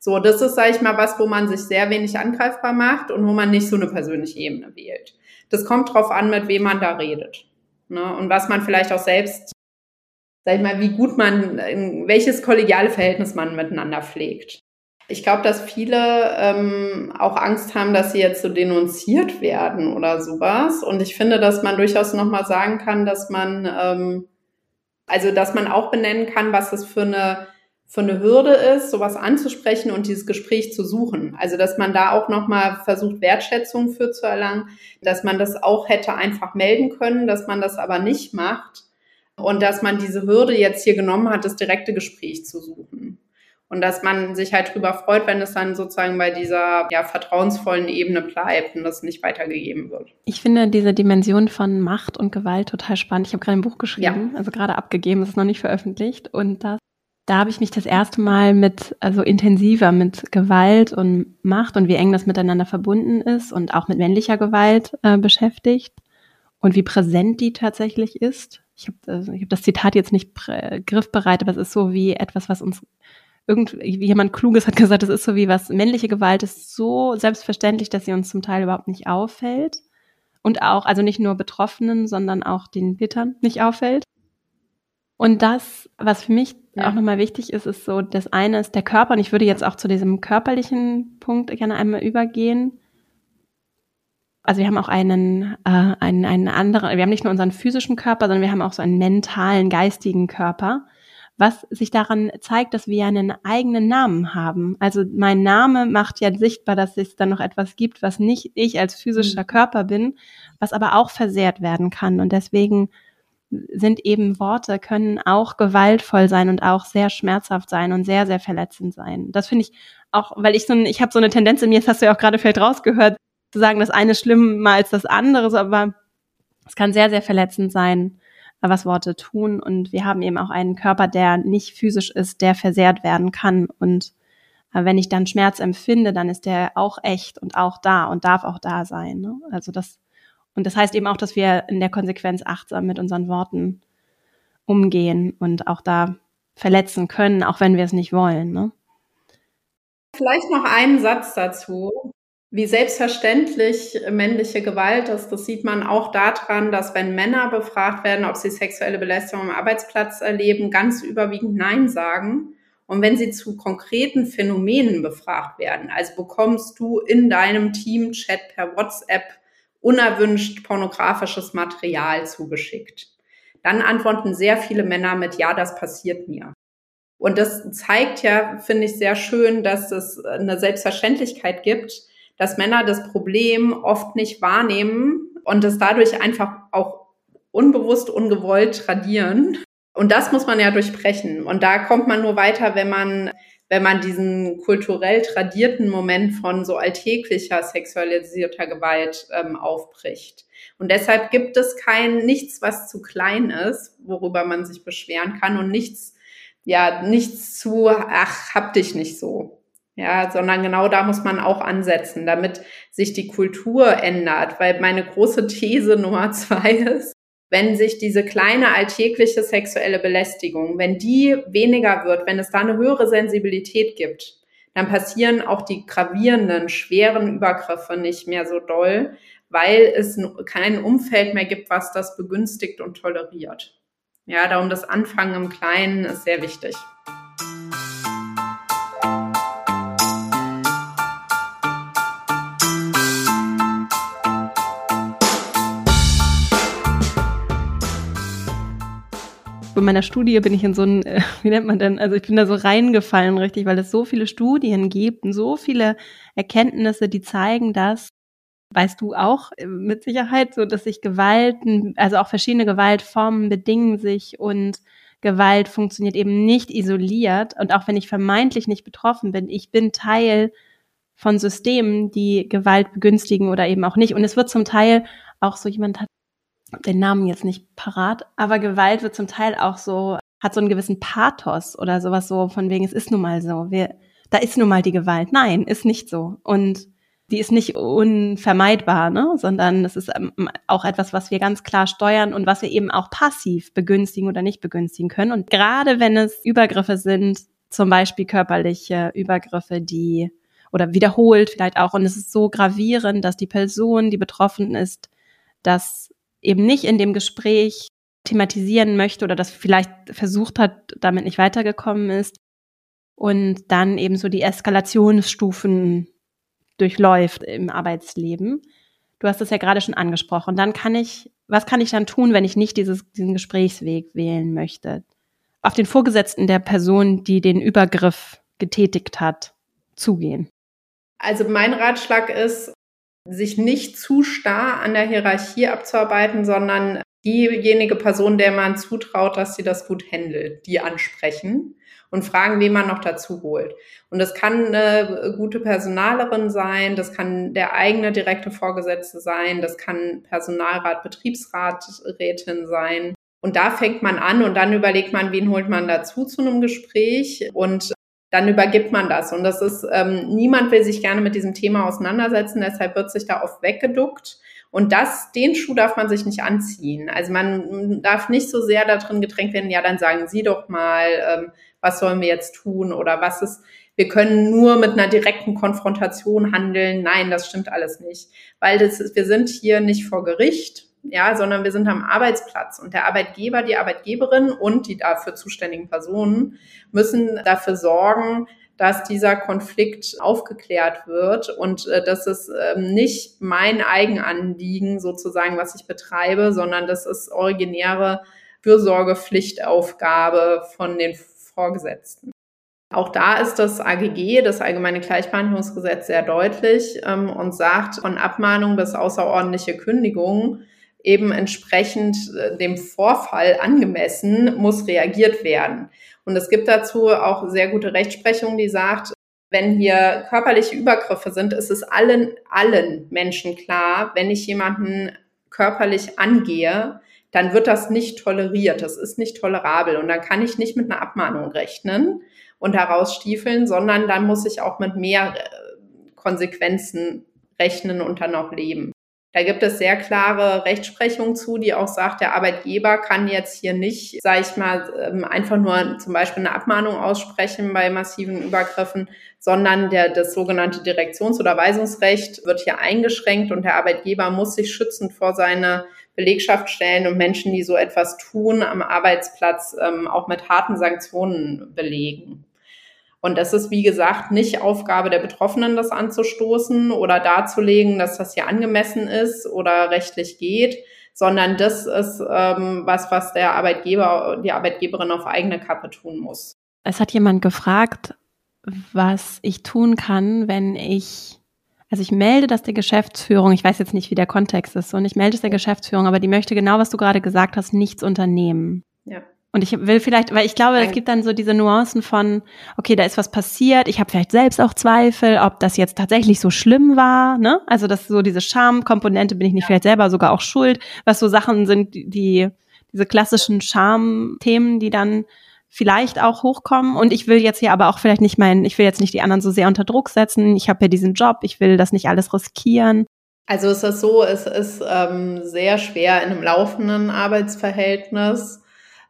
So, das ist, sage ich mal, was, wo man sich sehr wenig angreifbar macht und wo man nicht so eine persönliche Ebene wählt. Das kommt drauf an, mit wem man da redet. Ne? Und was man vielleicht auch selbst sag ich mal, wie gut man, welches kollegiale Verhältnis man miteinander pflegt. Ich glaube, dass viele ähm, auch Angst haben, dass sie jetzt so denunziert werden oder sowas. Und ich finde, dass man durchaus nochmal sagen kann, dass man, ähm, also dass man auch benennen kann, was das für eine für eine Hürde ist, sowas anzusprechen und dieses Gespräch zu suchen. Also dass man da auch nochmal versucht, Wertschätzung für zu erlangen, dass man das auch hätte einfach melden können, dass man das aber nicht macht und dass man diese Hürde jetzt hier genommen hat, das direkte Gespräch zu suchen. Und dass man sich halt drüber freut, wenn es dann sozusagen bei dieser ja, vertrauensvollen Ebene bleibt und das nicht weitergegeben wird. Ich finde diese Dimension von Macht und Gewalt total spannend. Ich habe gerade ein Buch geschrieben, ja. also gerade abgegeben, es ist noch nicht veröffentlicht. Und das, da habe ich mich das erste Mal mit, also intensiver mit Gewalt und Macht und wie eng das miteinander verbunden ist und auch mit männlicher Gewalt äh, beschäftigt und wie präsent die tatsächlich ist ich habe also hab das Zitat jetzt nicht griffbereit, aber es ist so wie etwas, was uns irgend jemand Kluges hat gesagt, es ist so wie was männliche Gewalt ist so selbstverständlich, dass sie uns zum Teil überhaupt nicht auffällt und auch also nicht nur Betroffenen, sondern auch den Wittern nicht auffällt. Und das, was für mich ja. auch nochmal wichtig ist, ist so, das eine ist der Körper und ich würde jetzt auch zu diesem körperlichen Punkt gerne einmal übergehen also wir haben auch einen, äh, einen, einen anderen, wir haben nicht nur unseren physischen Körper, sondern wir haben auch so einen mentalen, geistigen Körper, was sich daran zeigt, dass wir einen eigenen Namen haben. Also mein Name macht ja sichtbar, dass es dann noch etwas gibt, was nicht ich als physischer mhm. Körper bin, was aber auch versehrt werden kann. Und deswegen sind eben Worte, können auch gewaltvoll sein und auch sehr schmerzhaft sein und sehr, sehr verletzend sein. Das finde ich auch, weil ich so ein, ich habe so eine Tendenz in mir, das hast du ja auch gerade vielleicht rausgehört, sagen, das eine ist schlimmer als das andere, aber es kann sehr, sehr verletzend sein, was Worte tun. Und wir haben eben auch einen Körper, der nicht physisch ist, der versehrt werden kann. Und äh, wenn ich dann Schmerz empfinde, dann ist der auch echt und auch da und darf auch da sein. Ne? Also das, und das heißt eben auch, dass wir in der Konsequenz achtsam mit unseren Worten umgehen und auch da verletzen können, auch wenn wir es nicht wollen. Ne? Vielleicht noch einen Satz dazu. Wie selbstverständlich männliche Gewalt ist, das sieht man auch daran, dass wenn Männer befragt werden, ob sie sexuelle Belästigung am Arbeitsplatz erleben, ganz überwiegend Nein sagen. Und wenn sie zu konkreten Phänomenen befragt werden, also bekommst du in deinem Team-Chat per WhatsApp unerwünscht pornografisches Material zugeschickt, dann antworten sehr viele Männer mit Ja, das passiert mir. Und das zeigt ja, finde ich, sehr schön, dass es eine Selbstverständlichkeit gibt, dass Männer das Problem oft nicht wahrnehmen und es dadurch einfach auch unbewusst, ungewollt tradieren. Und das muss man ja durchbrechen. Und da kommt man nur weiter, wenn man, wenn man diesen kulturell tradierten Moment von so alltäglicher sexualisierter Gewalt ähm, aufbricht. Und deshalb gibt es kein nichts, was zu klein ist, worüber man sich beschweren kann und nichts, ja, nichts zu, ach, hab dich nicht so. Ja, sondern genau da muss man auch ansetzen, damit sich die Kultur ändert. Weil meine große These Nummer zwei ist, wenn sich diese kleine alltägliche sexuelle Belästigung, wenn die weniger wird, wenn es da eine höhere Sensibilität gibt, dann passieren auch die gravierenden, schweren Übergriffe nicht mehr so doll, weil es kein Umfeld mehr gibt, was das begünstigt und toleriert. Ja, darum das Anfangen im Kleinen ist sehr wichtig. Meiner Studie bin ich in so ein, äh, wie nennt man denn, also ich bin da so reingefallen richtig, weil es so viele Studien gibt und so viele Erkenntnisse, die zeigen, dass, weißt du auch äh, mit Sicherheit, so dass sich Gewalten, also auch verschiedene Gewaltformen bedingen sich und Gewalt funktioniert eben nicht isoliert. Und auch wenn ich vermeintlich nicht betroffen bin, ich bin Teil von Systemen, die Gewalt begünstigen oder eben auch nicht. Und es wird zum Teil auch so jemand hat den Namen jetzt nicht parat, aber Gewalt wird zum Teil auch so, hat so einen gewissen Pathos oder sowas so von wegen, es ist nun mal so, wir, da ist nun mal die Gewalt. Nein, ist nicht so. Und die ist nicht unvermeidbar, ne? sondern es ist ähm, auch etwas, was wir ganz klar steuern und was wir eben auch passiv begünstigen oder nicht begünstigen können. Und gerade wenn es Übergriffe sind, zum Beispiel körperliche Übergriffe, die oder wiederholt vielleicht auch, und es ist so gravierend, dass die Person, die betroffen ist, das eben nicht in dem Gespräch thematisieren möchte oder das vielleicht versucht hat, damit nicht weitergekommen ist und dann eben so die Eskalationsstufen durchläuft im Arbeitsleben. Du hast es ja gerade schon angesprochen. Dann kann ich, was kann ich dann tun, wenn ich nicht dieses, diesen Gesprächsweg wählen möchte? Auf den Vorgesetzten der Person, die den Übergriff getätigt hat, zugehen. Also mein Ratschlag ist, sich nicht zu starr an der Hierarchie abzuarbeiten, sondern diejenige Person, der man zutraut, dass sie das gut handelt, die ansprechen und fragen, wen man noch dazu holt. Und das kann eine gute Personalerin sein, das kann der eigene direkte Vorgesetzte sein, das kann Personalrat, Betriebsraträtin sein. Und da fängt man an und dann überlegt man, wen holt man dazu zu einem Gespräch und dann übergibt man das. Und das ist, ähm, niemand will sich gerne mit diesem Thema auseinandersetzen, deshalb wird sich da oft weggeduckt. Und das, den Schuh darf man sich nicht anziehen. Also man darf nicht so sehr darin gedrängt werden, ja, dann sagen Sie doch mal, ähm, was sollen wir jetzt tun oder was ist, wir können nur mit einer direkten Konfrontation handeln. Nein, das stimmt alles nicht. Weil das ist, wir sind hier nicht vor Gericht, ja, sondern wir sind am Arbeitsplatz und der Arbeitgeber, die Arbeitgeberin und die dafür zuständigen Personen müssen dafür sorgen, dass dieser Konflikt aufgeklärt wird und äh, das ist ähm, nicht mein Eigenanliegen sozusagen, was ich betreibe, sondern das ist originäre Fürsorgepflichtaufgabe von den Vorgesetzten. Auch da ist das AGG, das Allgemeine Gleichbehandlungsgesetz, sehr deutlich ähm, und sagt, von Abmahnung bis außerordentliche Kündigung eben entsprechend äh, dem Vorfall angemessen muss reagiert werden. Und es gibt dazu auch sehr gute Rechtsprechung, die sagt, wenn hier körperliche Übergriffe sind, ist es allen, allen Menschen klar, wenn ich jemanden körperlich angehe, dann wird das nicht toleriert. Das ist nicht tolerabel. Und dann kann ich nicht mit einer Abmahnung rechnen und daraus stiefeln, sondern dann muss ich auch mit mehr äh, Konsequenzen rechnen und dann auch leben. Da gibt es sehr klare Rechtsprechung zu, die auch sagt, der Arbeitgeber kann jetzt hier nicht, sage ich mal, ähm, einfach nur zum Beispiel eine Abmahnung aussprechen bei massiven Übergriffen, sondern der, das sogenannte Direktions- oder Weisungsrecht wird hier eingeschränkt und der Arbeitgeber muss sich schützend vor seine Belegschaft stellen und Menschen, die so etwas tun, am Arbeitsplatz ähm, auch mit harten Sanktionen belegen. Und es ist, wie gesagt, nicht Aufgabe der Betroffenen, das anzustoßen oder darzulegen, dass das hier angemessen ist oder rechtlich geht, sondern das ist ähm, was, was der Arbeitgeber, die Arbeitgeberin auf eigene Kappe tun muss. Es hat jemand gefragt, was ich tun kann, wenn ich, also ich melde das der Geschäftsführung, ich weiß jetzt nicht, wie der Kontext ist, und ich melde es der Geschäftsführung, aber die möchte genau, was du gerade gesagt hast, nichts unternehmen. Ja. Und ich will vielleicht, weil ich glaube, es gibt dann so diese Nuancen von, okay, da ist was passiert, ich habe vielleicht selbst auch Zweifel, ob das jetzt tatsächlich so schlimm war, ne? Also das so diese Schamkomponente, bin ich nicht ja. vielleicht selber sogar auch schuld, was so Sachen sind, die, diese klassischen Schamthemen, die dann vielleicht auch hochkommen und ich will jetzt hier aber auch vielleicht nicht meinen, ich will jetzt nicht die anderen so sehr unter Druck setzen. Ich habe ja diesen Job, ich will das nicht alles riskieren. Also ist so, es ist ähm, sehr schwer in einem laufenden Arbeitsverhältnis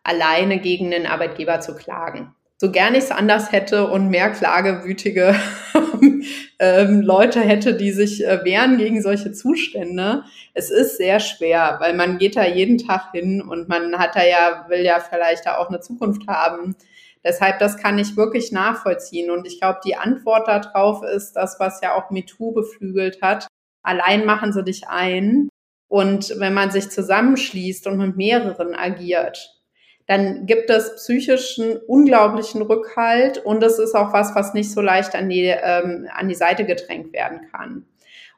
alleine gegen den Arbeitgeber zu klagen. So gern ich es anders hätte und mehr klagewütige ähm, Leute hätte, die sich äh, wehren gegen solche Zustände. Es ist sehr schwer, weil man geht da jeden Tag hin und man hat da ja, will ja vielleicht da auch eine Zukunft haben. Deshalb, das kann ich wirklich nachvollziehen. Und ich glaube, die Antwort darauf ist das, was ja auch MeToo beflügelt hat. Allein machen sie dich ein. Und wenn man sich zusammenschließt und mit mehreren agiert, dann gibt es psychischen unglaublichen Rückhalt und es ist auch was, was nicht so leicht an die, ähm, an die Seite gedrängt werden kann.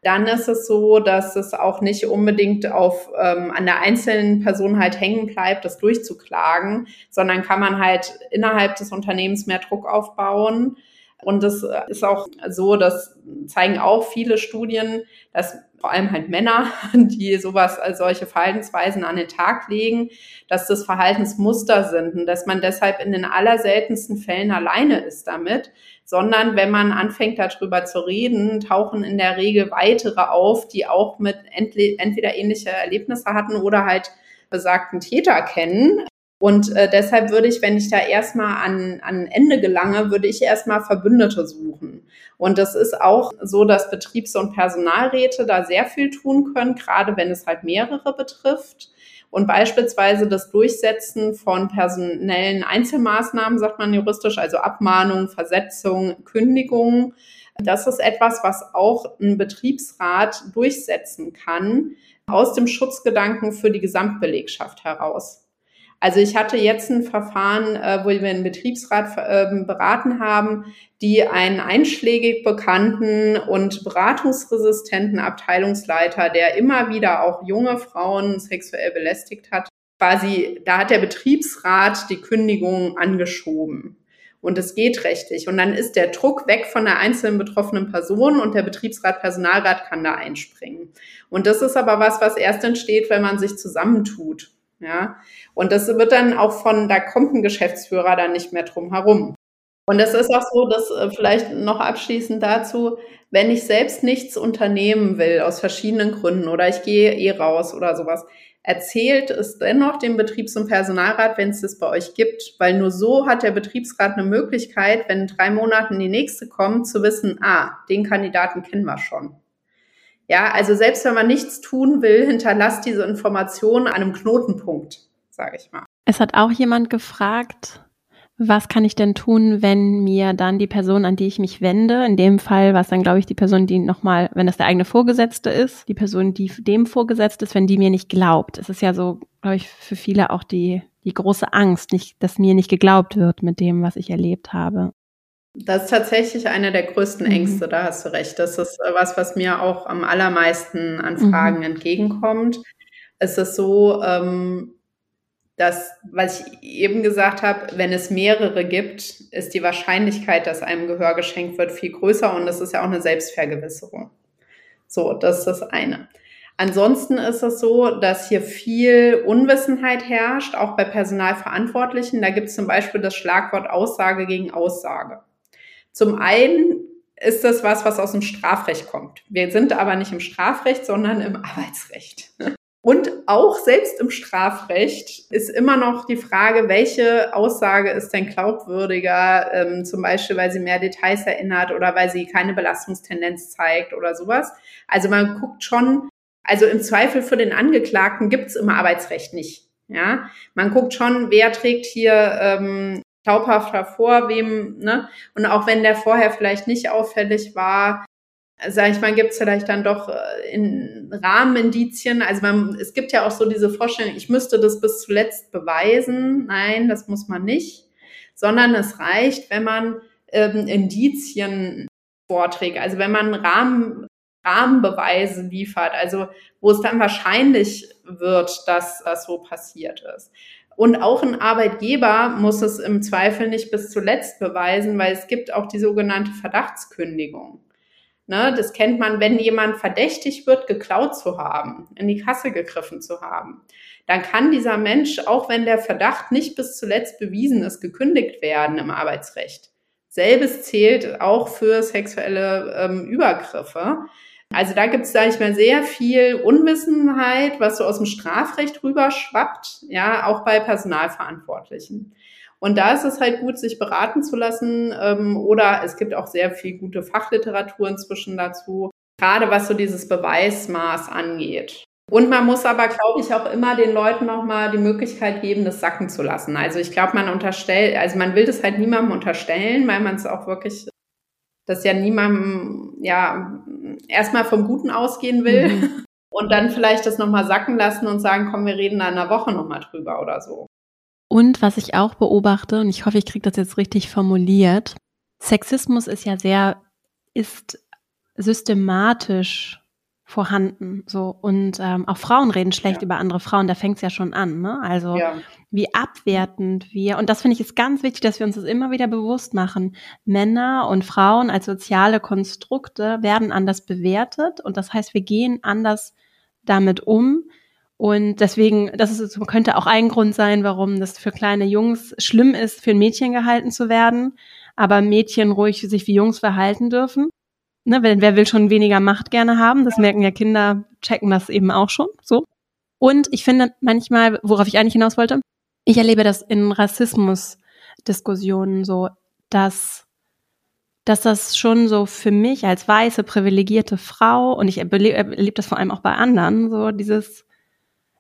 Dann ist es so, dass es auch nicht unbedingt auf ähm, an der einzelnen Person halt hängen bleibt, das durchzuklagen, sondern kann man halt innerhalb des Unternehmens mehr Druck aufbauen. Und es ist auch so, das zeigen auch viele Studien, dass vor allem halt Männer, die sowas als solche Verhaltensweisen an den Tag legen, dass das Verhaltensmuster sind und dass man deshalb in den allerseltensten Fällen alleine ist damit, sondern wenn man anfängt darüber zu reden, tauchen in der Regel weitere auf, die auch mit entweder ähnliche Erlebnisse hatten oder halt besagten Täter kennen. Und äh, deshalb würde ich, wenn ich da erstmal an, an Ende gelange, würde ich erstmal Verbündete suchen. Und das ist auch so, dass Betriebs- und Personalräte da sehr viel tun können, gerade wenn es halt mehrere betrifft. Und beispielsweise das Durchsetzen von personellen Einzelmaßnahmen, sagt man juristisch, also Abmahnung, Versetzung, Kündigung, das ist etwas, was auch ein Betriebsrat durchsetzen kann, aus dem Schutzgedanken für die Gesamtbelegschaft heraus. Also ich hatte jetzt ein Verfahren, äh, wo wir einen Betriebsrat äh, beraten haben, die einen einschlägig bekannten und beratungsresistenten Abteilungsleiter, der immer wieder auch junge Frauen sexuell belästigt hat, quasi, da hat der Betriebsrat die Kündigung angeschoben. Und es geht rechtlich. Und dann ist der Druck weg von der einzelnen betroffenen Person und der Betriebsrat, Personalrat kann da einspringen. Und das ist aber was, was erst entsteht, wenn man sich zusammentut. Ja, und das wird dann auch von, da kommt ein Geschäftsführer dann nicht mehr drum herum. Und es ist auch so, dass äh, vielleicht noch abschließend dazu, wenn ich selbst nichts unternehmen will, aus verschiedenen Gründen, oder ich gehe eh raus oder sowas, erzählt es dennoch dem Betriebs- und Personalrat, wenn es das bei euch gibt, weil nur so hat der Betriebsrat eine Möglichkeit, wenn drei Monaten die nächste kommt, zu wissen, ah, den Kandidaten kennen wir schon. Ja, also selbst wenn man nichts tun will, hinterlasst diese Information einem Knotenpunkt, sage ich mal. Es hat auch jemand gefragt, was kann ich denn tun, wenn mir dann die Person, an die ich mich wende, in dem Fall was dann, glaube ich, die Person, die nochmal, wenn das der eigene Vorgesetzte ist, die Person, die dem vorgesetzt ist, wenn die mir nicht glaubt. Es ist ja so, glaube ich, für viele auch die, die große Angst, nicht, dass mir nicht geglaubt wird mit dem, was ich erlebt habe. Das ist tatsächlich eine der größten mhm. Ängste, mhm. da hast du recht. Das ist äh, was, was mir auch am allermeisten an mhm. Fragen mhm. entgegenkommt. Es ist so, ähm, dass, was ich eben gesagt habe, wenn es mehrere gibt, ist die Wahrscheinlichkeit, dass einem Gehör geschenkt wird, viel größer und das ist ja auch eine Selbstvergewisserung. So, das ist das eine. Ansonsten ist es so, dass hier viel Unwissenheit herrscht, auch bei Personalverantwortlichen. Da gibt es zum Beispiel das Schlagwort Aussage gegen Aussage. Zum einen ist das was, was aus dem Strafrecht kommt. Wir sind aber nicht im Strafrecht, sondern im Arbeitsrecht. Und auch selbst im Strafrecht ist immer noch die Frage, welche Aussage ist denn glaubwürdiger, ähm, zum Beispiel, weil sie mehr Details erinnert oder weil sie keine Belastungstendenz zeigt oder sowas. Also man guckt schon, also im Zweifel für den Angeklagten gibt es im Arbeitsrecht nicht. Ja, man guckt schon, wer trägt hier ähm, glaubhaft hervor, wem, ne? Und auch wenn der vorher vielleicht nicht auffällig war, sage ich mal, gibt es vielleicht dann doch äh, in Rahmenindizien. Also man, es gibt ja auch so diese Vorstellung, ich müsste das bis zuletzt beweisen. Nein, das muss man nicht, sondern es reicht, wenn man ähm, Indizien vorträgt. Also wenn man Rahmen, Rahmenbeweise liefert, also wo es dann wahrscheinlich wird, dass das so passiert ist. Und auch ein Arbeitgeber muss es im Zweifel nicht bis zuletzt beweisen, weil es gibt auch die sogenannte Verdachtskündigung. Ne, das kennt man, wenn jemand verdächtig wird, geklaut zu haben, in die Kasse gegriffen zu haben. Dann kann dieser Mensch, auch wenn der Verdacht nicht bis zuletzt bewiesen ist, gekündigt werden im Arbeitsrecht. Selbes zählt auch für sexuelle ähm, Übergriffe. Also da gibt es, sage ich mal, sehr viel Unwissenheit, was so aus dem Strafrecht rüberschwappt, ja, auch bei Personalverantwortlichen. Und da ist es halt gut, sich beraten zu lassen. Ähm, oder es gibt auch sehr viel gute Fachliteratur inzwischen dazu, gerade was so dieses Beweismaß angeht. Und man muss aber, glaube ich, auch immer den Leuten nochmal die Möglichkeit geben, das sacken zu lassen. Also ich glaube, man unterstellt, also man will das halt niemandem unterstellen, weil man es auch wirklich, das ja niemandem, ja, erstmal vom Guten ausgehen will. Mhm. Und dann vielleicht das nochmal sacken lassen und sagen, komm, wir reden da in einer Woche nochmal drüber oder so. Und was ich auch beobachte, und ich hoffe, ich kriege das jetzt richtig formuliert, Sexismus ist ja sehr, ist systematisch vorhanden. So und ähm, auch Frauen reden schlecht ja. über andere Frauen, da fängt es ja schon an, ne? Also ja. wie abwertend wir, und das finde ich ist ganz wichtig, dass wir uns das immer wieder bewusst machen. Männer und Frauen als soziale Konstrukte werden anders bewertet und das heißt, wir gehen anders damit um. Und deswegen, das ist, könnte auch ein Grund sein, warum das für kleine Jungs schlimm ist, für ein Mädchen gehalten zu werden, aber Mädchen ruhig sich wie Jungs verhalten dürfen ne, wer, wer will schon weniger Macht gerne haben? Das merken ja Kinder, checken das eben auch schon so. Und ich finde manchmal, worauf ich eigentlich hinaus wollte, ich erlebe das in Rassismus-Diskussionen so, dass, dass das schon so für mich als weiße, privilegierte Frau, und ich erlebe, erlebe das vor allem auch bei anderen, so dieses,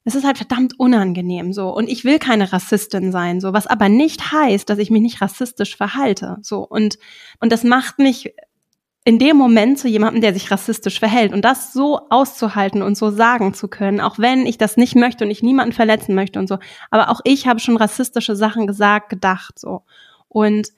es ist halt verdammt unangenehm so und ich will keine Rassistin sein so was aber nicht heißt dass ich mich nicht rassistisch verhalte so und und das macht mich in dem Moment zu jemandem, der sich rassistisch verhält und das so auszuhalten und so sagen zu können, auch wenn ich das nicht möchte und ich niemanden verletzen möchte und so. Aber auch ich habe schon rassistische Sachen gesagt, gedacht so. Und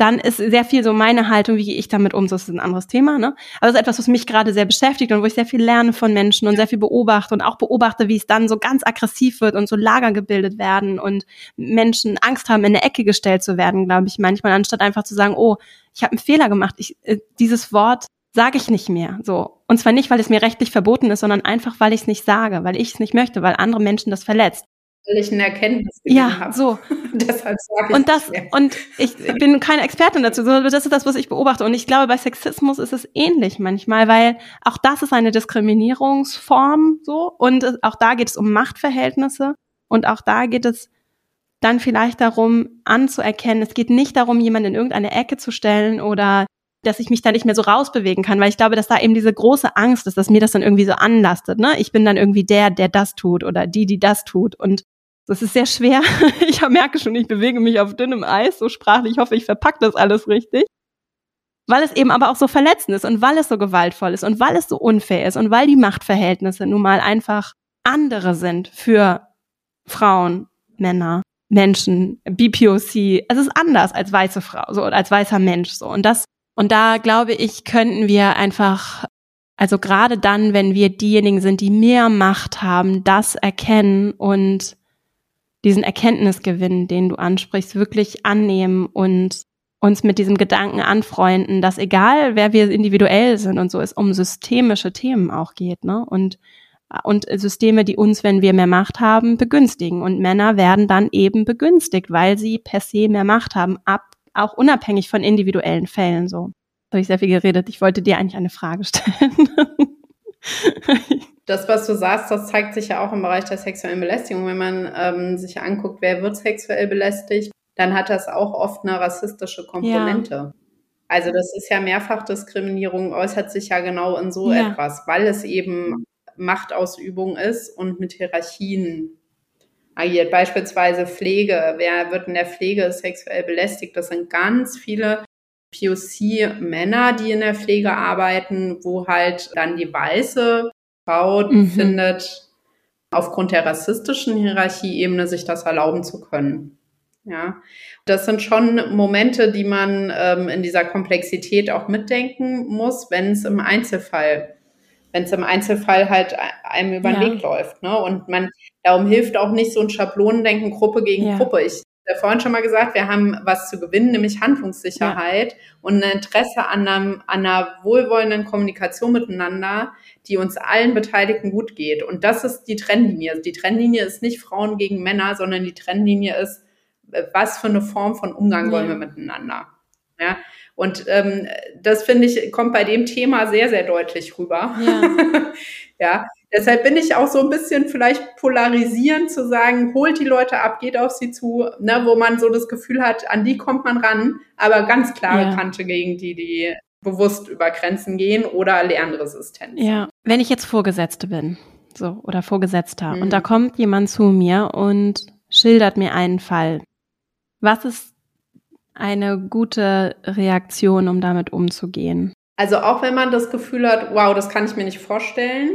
dann ist sehr viel so meine Haltung, wie gehe ich damit um, das ist ein anderes Thema, ne? Aber das ist etwas, was mich gerade sehr beschäftigt und wo ich sehr viel lerne von Menschen und sehr viel beobachte und auch beobachte, wie es dann so ganz aggressiv wird und so Lager gebildet werden und Menschen Angst haben, in eine Ecke gestellt zu werden, glaube ich, manchmal, anstatt einfach zu sagen, oh, ich habe einen Fehler gemacht, ich, äh, dieses Wort sage ich nicht mehr, so. Und zwar nicht, weil es mir rechtlich verboten ist, sondern einfach, weil ich es nicht sage, weil ich es nicht möchte, weil andere Menschen das verletzt weil ich eine Erkenntnis ja, habe. so. Deshalb sage ich und das, mehr. und ich bin keine Expertin dazu, sondern das ist das, was ich beobachte. Und ich glaube, bei Sexismus ist es ähnlich manchmal, weil auch das ist eine Diskriminierungsform, so. Und auch da geht es um Machtverhältnisse. Und auch da geht es dann vielleicht darum, anzuerkennen, es geht nicht darum, jemanden in irgendeine Ecke zu stellen oder dass ich mich da nicht mehr so rausbewegen kann, weil ich glaube, dass da eben diese große Angst ist, dass mir das dann irgendwie so anlastet. Ne? Ich bin dann irgendwie der, der das tut oder die, die das tut. Und das ist sehr schwer. Ich merke schon, ich bewege mich auf dünnem Eis, so sprachlich. Ich hoffe, ich verpacke das alles richtig. Weil es eben aber auch so verletzend ist und weil es so gewaltvoll ist und weil es so unfair ist und weil die Machtverhältnisse nun mal einfach andere sind für Frauen, Männer, Menschen, BPOC. Es ist anders als weiße Frau, so, als weißer Mensch, so. Und das und da glaube ich, könnten wir einfach, also gerade dann, wenn wir diejenigen sind, die mehr Macht haben, das erkennen und diesen Erkenntnisgewinn, den du ansprichst, wirklich annehmen und uns mit diesem Gedanken anfreunden, dass egal wer wir individuell sind und so es um systemische Themen auch geht, ne? Und und Systeme, die uns, wenn wir mehr Macht haben, begünstigen. Und Männer werden dann eben begünstigt, weil sie per se mehr Macht haben, ab auch unabhängig von individuellen Fällen so. Da habe ich sehr viel geredet. Ich wollte dir eigentlich eine Frage stellen. das, was du sagst, das zeigt sich ja auch im Bereich der sexuellen Belästigung. Wenn man ähm, sich anguckt, wer wird sexuell belästigt, dann hat das auch oft eine rassistische Komponente. Ja. Also das ist ja Mehrfachdiskriminierung, äußert sich ja genau in so ja. etwas, weil es eben Machtausübung ist und mit Hierarchien agiert. Beispielsweise Pflege. Wer wird in der Pflege sexuell belästigt? Das sind ganz viele POC-Männer, die in der Pflege arbeiten, wo halt dann die weiße Frau mhm. findet, aufgrund der rassistischen Hierarchieebene sich das erlauben zu können. Ja, das sind schon Momente, die man ähm, in dieser Komplexität auch mitdenken muss, wenn es im Einzelfall wenn es im Einzelfall halt einem über den ja. Weg läuft. Ne? Und man, darum hilft auch nicht so ein Schablonendenken Gruppe gegen ja. Gruppe. Ich ja vorhin schon mal gesagt, wir haben was zu gewinnen, nämlich Handlungssicherheit ja. und ein Interesse an, einem, an einer wohlwollenden Kommunikation miteinander, die uns allen Beteiligten gut geht. Und das ist die Trennlinie. Die Trennlinie ist nicht Frauen gegen Männer, sondern die Trennlinie ist, was für eine Form von Umgang ja. wollen wir miteinander. Ja. Und ähm, das finde ich, kommt bei dem Thema sehr, sehr deutlich rüber. Ja. ja. Deshalb bin ich auch so ein bisschen vielleicht polarisierend zu sagen, holt die Leute ab, geht auf sie zu, ne, wo man so das Gefühl hat, an die kommt man ran, aber ganz klare ja. Kante gegen die, die bewusst über Grenzen gehen oder Lernresistenz. Ja, wenn ich jetzt Vorgesetzte bin, so, oder Vorgesetzter, mhm. und da kommt jemand zu mir und schildert mir einen Fall. Was ist eine gute Reaktion, um damit umzugehen? Also auch wenn man das Gefühl hat, wow, das kann ich mir nicht vorstellen,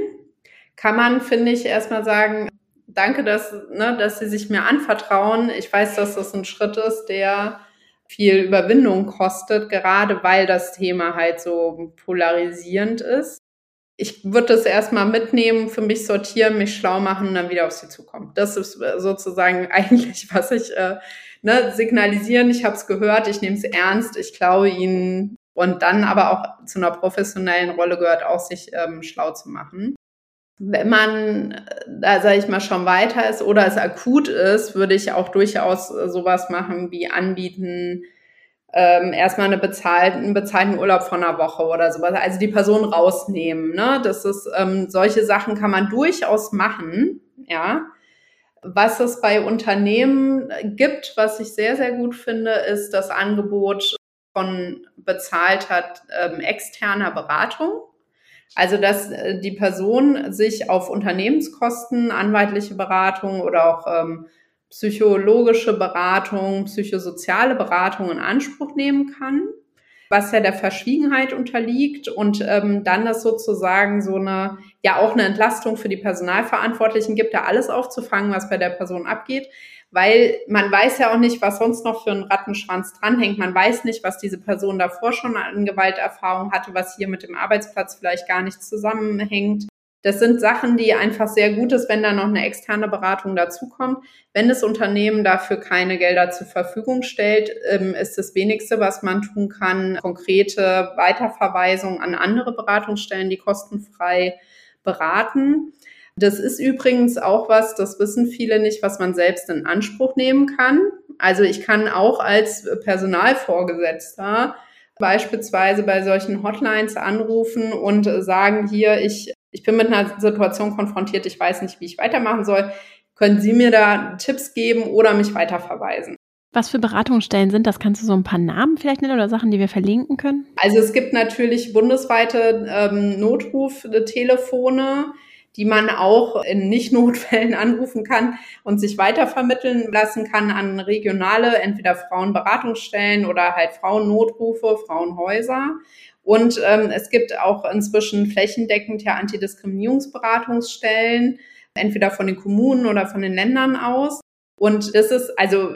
kann man, finde ich, erstmal sagen, danke, dass, ne, dass Sie sich mir anvertrauen. Ich weiß, dass das ein Schritt ist, der viel Überwindung kostet, gerade weil das Thema halt so polarisierend ist. Ich würde das erstmal mitnehmen, für mich sortieren, mich schlau machen und dann wieder auf Sie zukommen. Das ist sozusagen eigentlich, was ich äh, ne, signalisieren. Ich habe es gehört, ich nehme es ernst, ich glaube Ihnen. Und dann aber auch zu einer professionellen Rolle gehört auch, sich ähm, schlau zu machen. Wenn man da, sage ich mal, schon weiter ist oder es akut ist, würde ich auch durchaus äh, sowas machen wie anbieten, ähm, erstmal eine bezahlten, einen bezahlten Urlaub von einer Woche oder sowas. Also die Person rausnehmen. Ne? Das ist, ähm, solche Sachen kann man durchaus machen, ja. Was es bei Unternehmen gibt, was ich sehr, sehr gut finde, ist das Angebot von bezahlter ähm, externer Beratung. Also, dass äh, die Person sich auf Unternehmenskosten, anwaltliche Beratung oder auch ähm, psychologische Beratung, psychosoziale Beratung in Anspruch nehmen kann, was ja der Verschwiegenheit unterliegt und ähm, dann das sozusagen so eine, ja auch eine Entlastung für die Personalverantwortlichen gibt, da alles aufzufangen, was bei der Person abgeht weil man weiß ja auch nicht, was sonst noch für ein Rattenschwanz dranhängt. Man weiß nicht, was diese Person davor schon an Gewalterfahrung hatte, was hier mit dem Arbeitsplatz vielleicht gar nicht zusammenhängt. Das sind Sachen, die einfach sehr gut ist, wenn da noch eine externe Beratung dazukommt. Wenn das Unternehmen dafür keine Gelder zur Verfügung stellt, ähm, ist das wenigste, was man tun kann, konkrete Weiterverweisung an andere Beratungsstellen, die kostenfrei beraten. Das ist übrigens auch was, das wissen viele nicht, was man selbst in Anspruch nehmen kann. Also ich kann auch als Personalvorgesetzter beispielsweise bei solchen Hotlines anrufen und sagen, hier, ich, ich bin mit einer Situation konfrontiert, ich weiß nicht, wie ich weitermachen soll. Können Sie mir da Tipps geben oder mich weiterverweisen? Was für Beratungsstellen sind das? Kannst du so ein paar Namen vielleicht nennen oder Sachen, die wir verlinken können? Also es gibt natürlich bundesweite ähm, Notruftelefone die man auch in Nicht-Notfällen anrufen kann und sich weitervermitteln lassen kann an regionale, entweder Frauenberatungsstellen oder halt Frauennotrufe, Frauenhäuser. Und ähm, es gibt auch inzwischen flächendeckend ja Antidiskriminierungsberatungsstellen, entweder von den Kommunen oder von den Ländern aus. Und das ist, also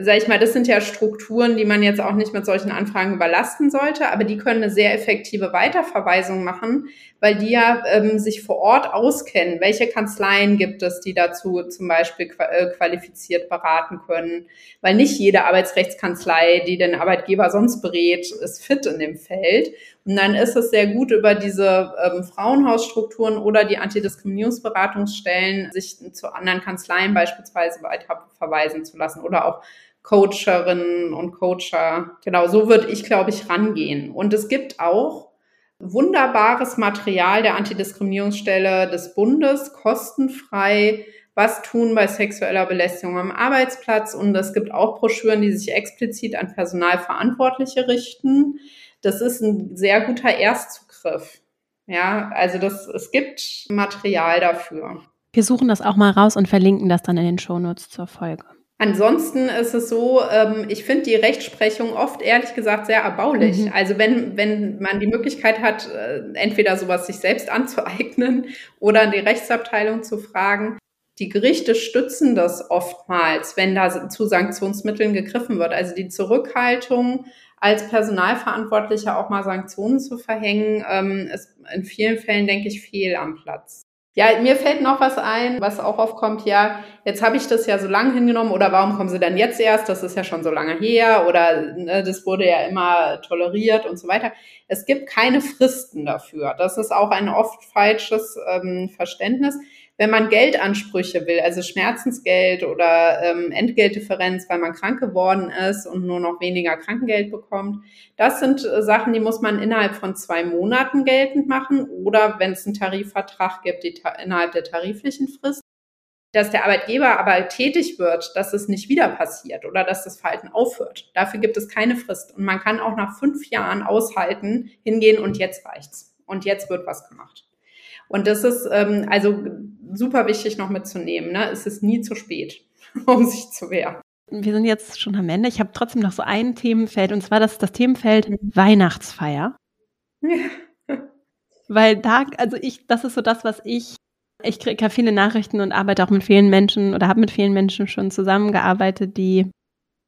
sag ich mal, das sind ja Strukturen, die man jetzt auch nicht mit solchen Anfragen überlasten sollte, aber die können eine sehr effektive Weiterverweisung machen, weil die ja ähm, sich vor Ort auskennen. Welche Kanzleien gibt es, die dazu zum Beispiel äh, qualifiziert beraten können? Weil nicht jede Arbeitsrechtskanzlei, die den Arbeitgeber sonst berät, ist fit in dem Feld. Und dann ist es sehr gut, über diese ähm, Frauenhausstrukturen oder die Antidiskriminierungsberatungsstellen sich zu anderen Kanzleien beispielsweise weiter verweisen zu lassen oder auch Coacherinnen und Coacher. Genau, so würde ich, glaube ich, rangehen. Und es gibt auch wunderbares Material der Antidiskriminierungsstelle des Bundes, kostenfrei, was tun bei sexueller Belästigung am Arbeitsplatz. Und es gibt auch Broschüren, die sich explizit an Personalverantwortliche richten. Das ist ein sehr guter Erstzugriff. Ja, also das, es gibt Material dafür. Wir suchen das auch mal raus und verlinken das dann in den Shownotes zur Folge. Ansonsten ist es so, ähm, ich finde die Rechtsprechung oft ehrlich gesagt sehr erbaulich. Mhm. Also wenn, wenn man die Möglichkeit hat, äh, entweder sowas sich selbst anzueignen oder die Rechtsabteilung zu fragen, die Gerichte stützen das oftmals, wenn da zu Sanktionsmitteln gegriffen wird. Also die Zurückhaltung als Personalverantwortlicher auch mal Sanktionen zu verhängen, ähm, ist in vielen Fällen, denke ich, fehl am Platz. Ja, mir fällt noch was ein, was auch aufkommt. Ja, jetzt habe ich das ja so lange hingenommen oder warum kommen sie denn jetzt erst? Das ist ja schon so lange her oder ne, das wurde ja immer toleriert und so weiter. Es gibt keine Fristen dafür. Das ist auch ein oft falsches ähm, Verständnis wenn man Geldansprüche will, also Schmerzensgeld oder ähm, Entgeltdifferenz, weil man krank geworden ist und nur noch weniger Krankengeld bekommt, das sind äh, Sachen, die muss man innerhalb von zwei Monaten geltend machen oder wenn es einen Tarifvertrag gibt, die, innerhalb der tariflichen Frist. Dass der Arbeitgeber aber tätig wird, dass es nicht wieder passiert oder dass das Verhalten aufhört. Dafür gibt es keine Frist. Und man kann auch nach fünf Jahren aushalten, hingehen und jetzt reicht's. Und jetzt wird was gemacht. Und das ist ähm, also super wichtig noch mitzunehmen. Ne? Es ist nie zu spät, um sich zu wehren. Wir sind jetzt schon am Ende. Ich habe trotzdem noch so ein Themenfeld und zwar das, das Themenfeld mhm. Weihnachtsfeier. Ja. Weil da, also ich, das ist so das, was ich, ich kriege ja viele Nachrichten und arbeite auch mit vielen Menschen oder habe mit vielen Menschen schon zusammengearbeitet, die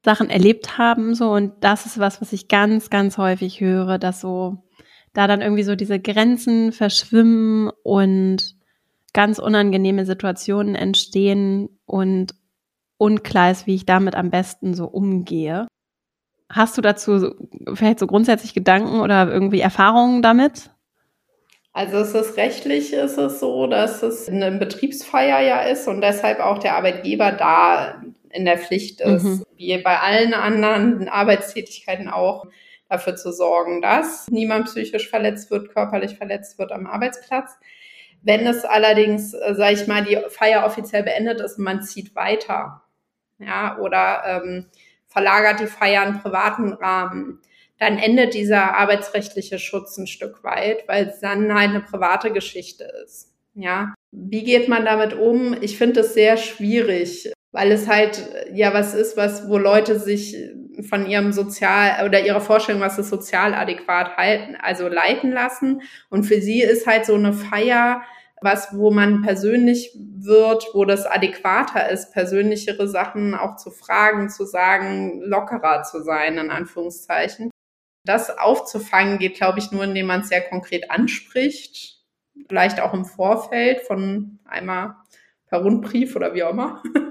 Sachen erlebt haben, so und das ist was, was ich ganz, ganz häufig höre, dass so da dann irgendwie so diese Grenzen verschwimmen und ganz unangenehme Situationen entstehen und unklar ist, wie ich damit am besten so umgehe. Hast du dazu vielleicht so grundsätzlich Gedanken oder irgendwie Erfahrungen damit? Also es ist rechtlich ist es so, dass es eine Betriebsfeier ja ist und deshalb auch der Arbeitgeber da in der Pflicht ist, mhm. wie bei allen anderen Arbeitstätigkeiten auch dafür zu sorgen, dass niemand psychisch verletzt wird, körperlich verletzt wird am Arbeitsplatz. Wenn es allerdings, äh, sage ich mal, die Feier offiziell beendet ist und man zieht weiter, ja, oder ähm, verlagert die Feier in privaten Rahmen, dann endet dieser arbeitsrechtliche Schutz ein Stück weit, weil es dann halt eine private Geschichte ist. Ja, wie geht man damit um? Ich finde es sehr schwierig, weil es halt ja was ist, was wo Leute sich von ihrem sozial oder ihrer Vorstellung, was ist sozial adäquat halten, also leiten lassen. Und für sie ist halt so eine Feier was, wo man persönlich wird, wo das adäquater ist, persönlichere Sachen auch zu fragen, zu sagen, lockerer zu sein, in Anführungszeichen. Das aufzufangen geht, glaube ich, nur, indem man es sehr konkret anspricht. Vielleicht auch im Vorfeld von einmal per Rundbrief oder wie auch immer.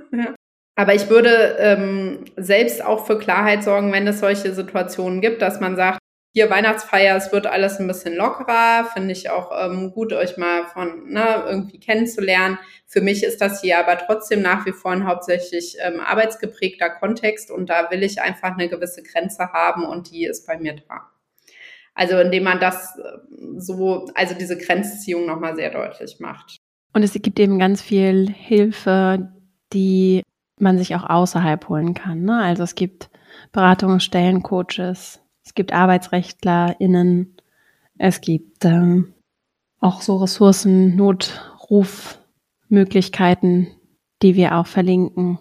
Aber ich würde ähm, selbst auch für Klarheit sorgen, wenn es solche Situationen gibt, dass man sagt, hier Weihnachtsfeier, es wird alles ein bisschen lockerer, finde ich auch ähm, gut, euch mal von ne, irgendwie kennenzulernen. Für mich ist das hier aber trotzdem nach wie vor ein hauptsächlich ähm, arbeitsgeprägter Kontext und da will ich einfach eine gewisse Grenze haben und die ist bei mir da. Also indem man das äh, so, also diese Grenzziehung nochmal sehr deutlich macht. Und es gibt eben ganz viel Hilfe, die man sich auch außerhalb holen kann. Ne? Also es gibt Beratungsstellen, Coaches, es gibt ArbeitsrechtlerInnen, es gibt ähm, auch so Ressourcen, Notrufmöglichkeiten, die wir auch verlinken.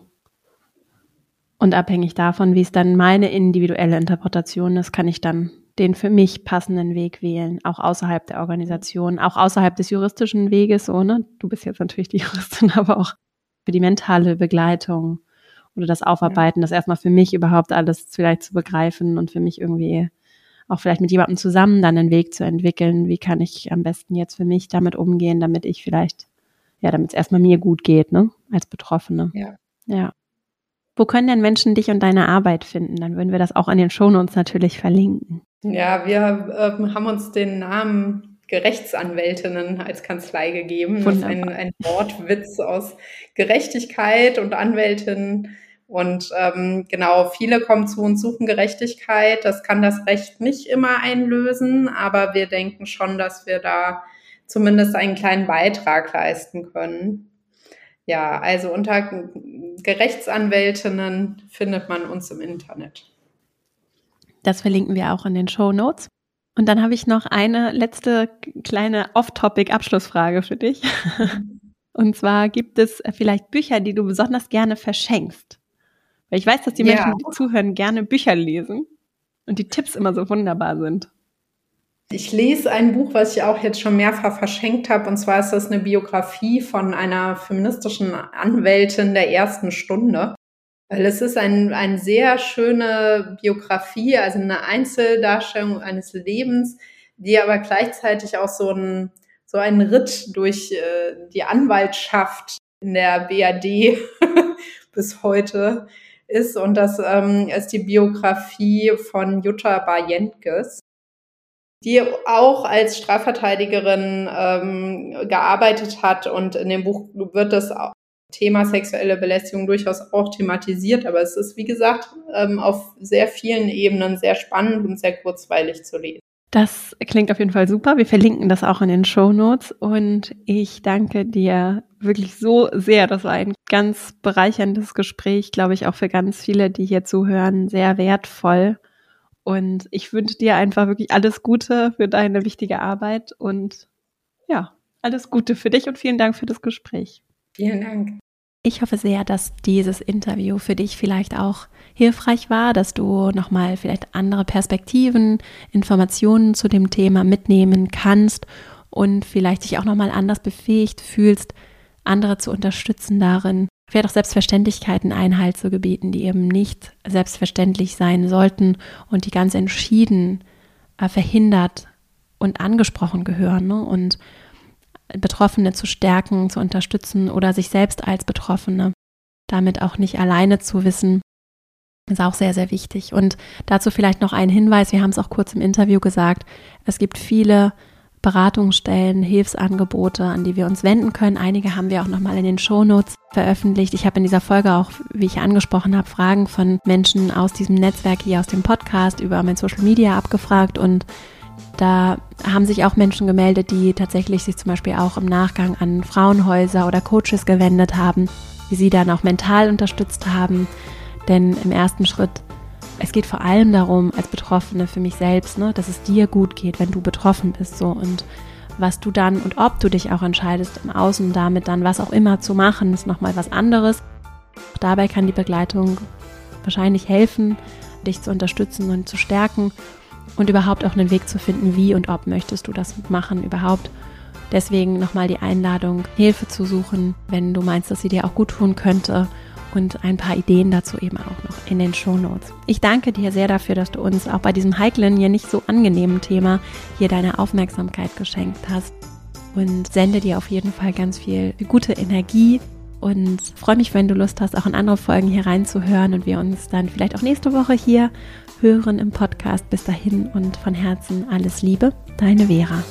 Und abhängig davon, wie es dann meine individuelle Interpretation ist, kann ich dann den für mich passenden Weg wählen, auch außerhalb der Organisation, auch außerhalb des juristischen Weges, so, ne? Du bist jetzt natürlich die Juristin, aber auch für die mentale Begleitung oder das Aufarbeiten, ja. das erstmal für mich überhaupt alles vielleicht zu begreifen und für mich irgendwie auch vielleicht mit jemandem zusammen dann einen Weg zu entwickeln, wie kann ich am besten jetzt für mich damit umgehen, damit ich vielleicht, ja, damit es erstmal mir gut geht, ne, als Betroffene. Ja. Ja. Wo können denn Menschen dich und deine Arbeit finden? Dann würden wir das auch an den Shownotes natürlich verlinken. Ja, wir äh, haben uns den Namen Gerechtsanwältinnen als Kanzlei gegeben. Das ist ein, ein Wortwitz aus Gerechtigkeit und Anwältin. Und ähm, genau, viele kommen zu uns, suchen Gerechtigkeit. Das kann das Recht nicht immer einlösen, aber wir denken schon, dass wir da zumindest einen kleinen Beitrag leisten können. Ja, also unter Gerechtsanwältinnen findet man uns im Internet. Das verlinken wir auch in den Show Notes. Und dann habe ich noch eine letzte kleine Off-Topic-Abschlussfrage für dich. Und zwar gibt es vielleicht Bücher, die du besonders gerne verschenkst. Weil ich weiß, dass die Menschen, ja. die zuhören, gerne Bücher lesen und die Tipps immer so wunderbar sind. Ich lese ein Buch, was ich auch jetzt schon mehrfach verschenkt habe, und zwar ist das eine Biografie von einer feministischen Anwältin der ersten Stunde. Weil es ist ein, eine sehr schöne Biografie, also eine Einzeldarstellung eines Lebens, die aber gleichzeitig auch so ein, so ein Ritt durch äh, die Anwaltschaft in der BRD bis heute ist. Und das ähm, ist die Biografie von Jutta Bajenkes, die auch als Strafverteidigerin ähm, gearbeitet hat. Und in dem Buch wird das Thema sexuelle Belästigung durchaus auch thematisiert. Aber es ist, wie gesagt, ähm, auf sehr vielen Ebenen sehr spannend und sehr kurzweilig zu lesen. Das klingt auf jeden Fall super. Wir verlinken das auch in den Show Notes und ich danke dir wirklich so sehr. Das war ein ganz bereicherndes Gespräch, glaube ich, auch für ganz viele, die hier zuhören, sehr wertvoll. Und ich wünsche dir einfach wirklich alles Gute für deine wichtige Arbeit und ja, alles Gute für dich und vielen Dank für das Gespräch. Vielen Dank. Ich hoffe sehr, dass dieses Interview für dich vielleicht auch hilfreich war, dass du nochmal vielleicht andere Perspektiven, Informationen zu dem Thema mitnehmen kannst und vielleicht dich auch nochmal anders befähigt fühlst, andere zu unterstützen darin, vielleicht auch Selbstverständlichkeiten Einhalt zu gebieten, die eben nicht selbstverständlich sein sollten und die ganz entschieden äh, verhindert und angesprochen gehören. Ne? Und Betroffene zu stärken, zu unterstützen oder sich selbst als Betroffene damit auch nicht alleine zu wissen, ist auch sehr, sehr wichtig. Und dazu vielleicht noch ein Hinweis, wir haben es auch kurz im Interview gesagt, es gibt viele Beratungsstellen, Hilfsangebote, an die wir uns wenden können. Einige haben wir auch nochmal in den Shownotes veröffentlicht. Ich habe in dieser Folge auch, wie ich angesprochen habe, Fragen von Menschen aus diesem Netzwerk hier aus dem Podcast über mein Social Media abgefragt und da haben sich auch Menschen gemeldet, die tatsächlich sich zum Beispiel auch im Nachgang an Frauenhäuser oder Coaches gewendet haben, die sie dann auch mental unterstützt haben. Denn im ersten Schritt, es geht vor allem darum, als Betroffene für mich selbst, ne, dass es dir gut geht, wenn du betroffen bist. So und was du dann und ob du dich auch entscheidest, im Außen damit dann was auch immer zu machen, ist nochmal was anderes. Auch dabei kann die Begleitung wahrscheinlich helfen, dich zu unterstützen und zu stärken und überhaupt auch einen Weg zu finden, wie und ob möchtest du das machen überhaupt. Deswegen nochmal die Einladung, Hilfe zu suchen, wenn du meinst, dass sie dir auch gut tun könnte und ein paar Ideen dazu eben auch noch in den Show Notes. Ich danke dir sehr dafür, dass du uns auch bei diesem heiklen, ja nicht so angenehmen Thema hier deine Aufmerksamkeit geschenkt hast und sende dir auf jeden Fall ganz viel gute Energie und freue mich, wenn du Lust hast, auch in andere Folgen hier reinzuhören und wir uns dann vielleicht auch nächste Woche hier hören im Podcast. Bis dahin und von Herzen alles Liebe, deine Vera.